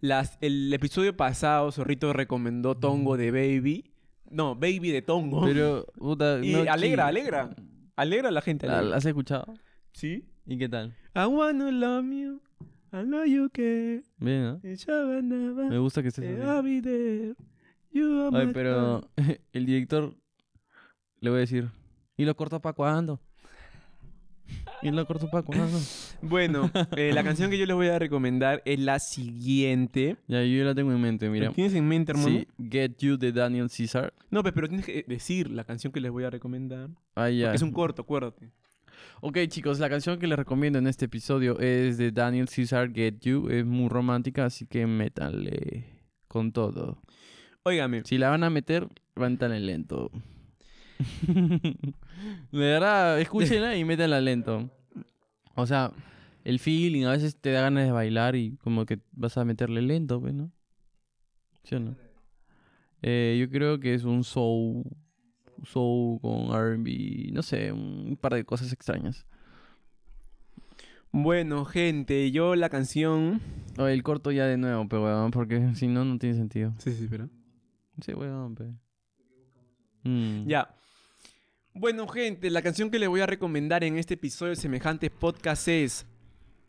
A: las, el episodio pasado Zorrito recomendó Tongo de Baby. No, Baby de Tongo.
B: Pero, puta...
A: y
B: no
A: alegra, alegra. Alegra a la gente.
B: ¿La-
A: alegra.
B: ¿La has escuchado?
A: ¿Sí?
B: ¿Y qué tal?
A: I wanna love you. I know you care.
B: Bien, ¿no?
A: Shabanaba,
B: Me gusta que estés
A: eh,
B: Ay, pero el director le voy a decir, ¿y lo corto para cuándo? ¿Y lo corto para cuándo?
A: Bueno, eh, la canción que yo les voy a recomendar es la siguiente.
B: Ya, yo la tengo en mente, mira.
A: ¿Lo ¿Tienes en mente, hermano?
B: Sí, Get You de Daniel Caesar.
A: No, pe- pero tienes que decir la canción que les voy a recomendar.
B: Ah, ya.
A: Es un corto, acuérdate.
B: Ok, chicos, la canción que les recomiendo en este episodio es de Daniel Caesar, Get You. Es muy romántica, así que métanle con todo.
A: Óigame,
B: Si la van a meter, métanle lento. De verdad, escúchenla y métanla lento. O sea, el feeling a veces te da ganas de bailar y como que vas a meterle lento, pues, ¿no? ¿Sí o no? Eh, yo creo que es un soul, soul con R&B, no sé, un par de cosas extrañas.
A: bueno, gente, yo la canción...
B: O el corto ya de nuevo, pero weón, porque si no, no tiene sentido.
A: Sí, sí, pero...
B: Sí, weón, pe. Mm.
A: Ya. Bueno, gente, la canción que les voy a recomendar en este episodio de Semejantes Podcast es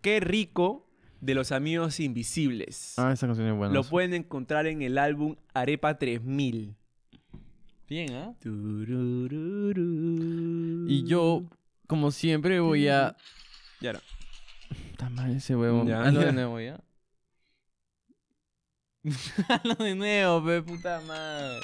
A: Qué rico de los amigos invisibles.
B: Ah, esa canción es buena.
A: Lo pueden encontrar en el álbum Arepa 3000.
B: Bien, ¿ah? Y yo, como siempre, voy a...
A: Ya no.
B: Está mal ese huevo.
A: Ya,
B: de nuevo, ¿ya? Hazlo de nuevo, pe puta madre.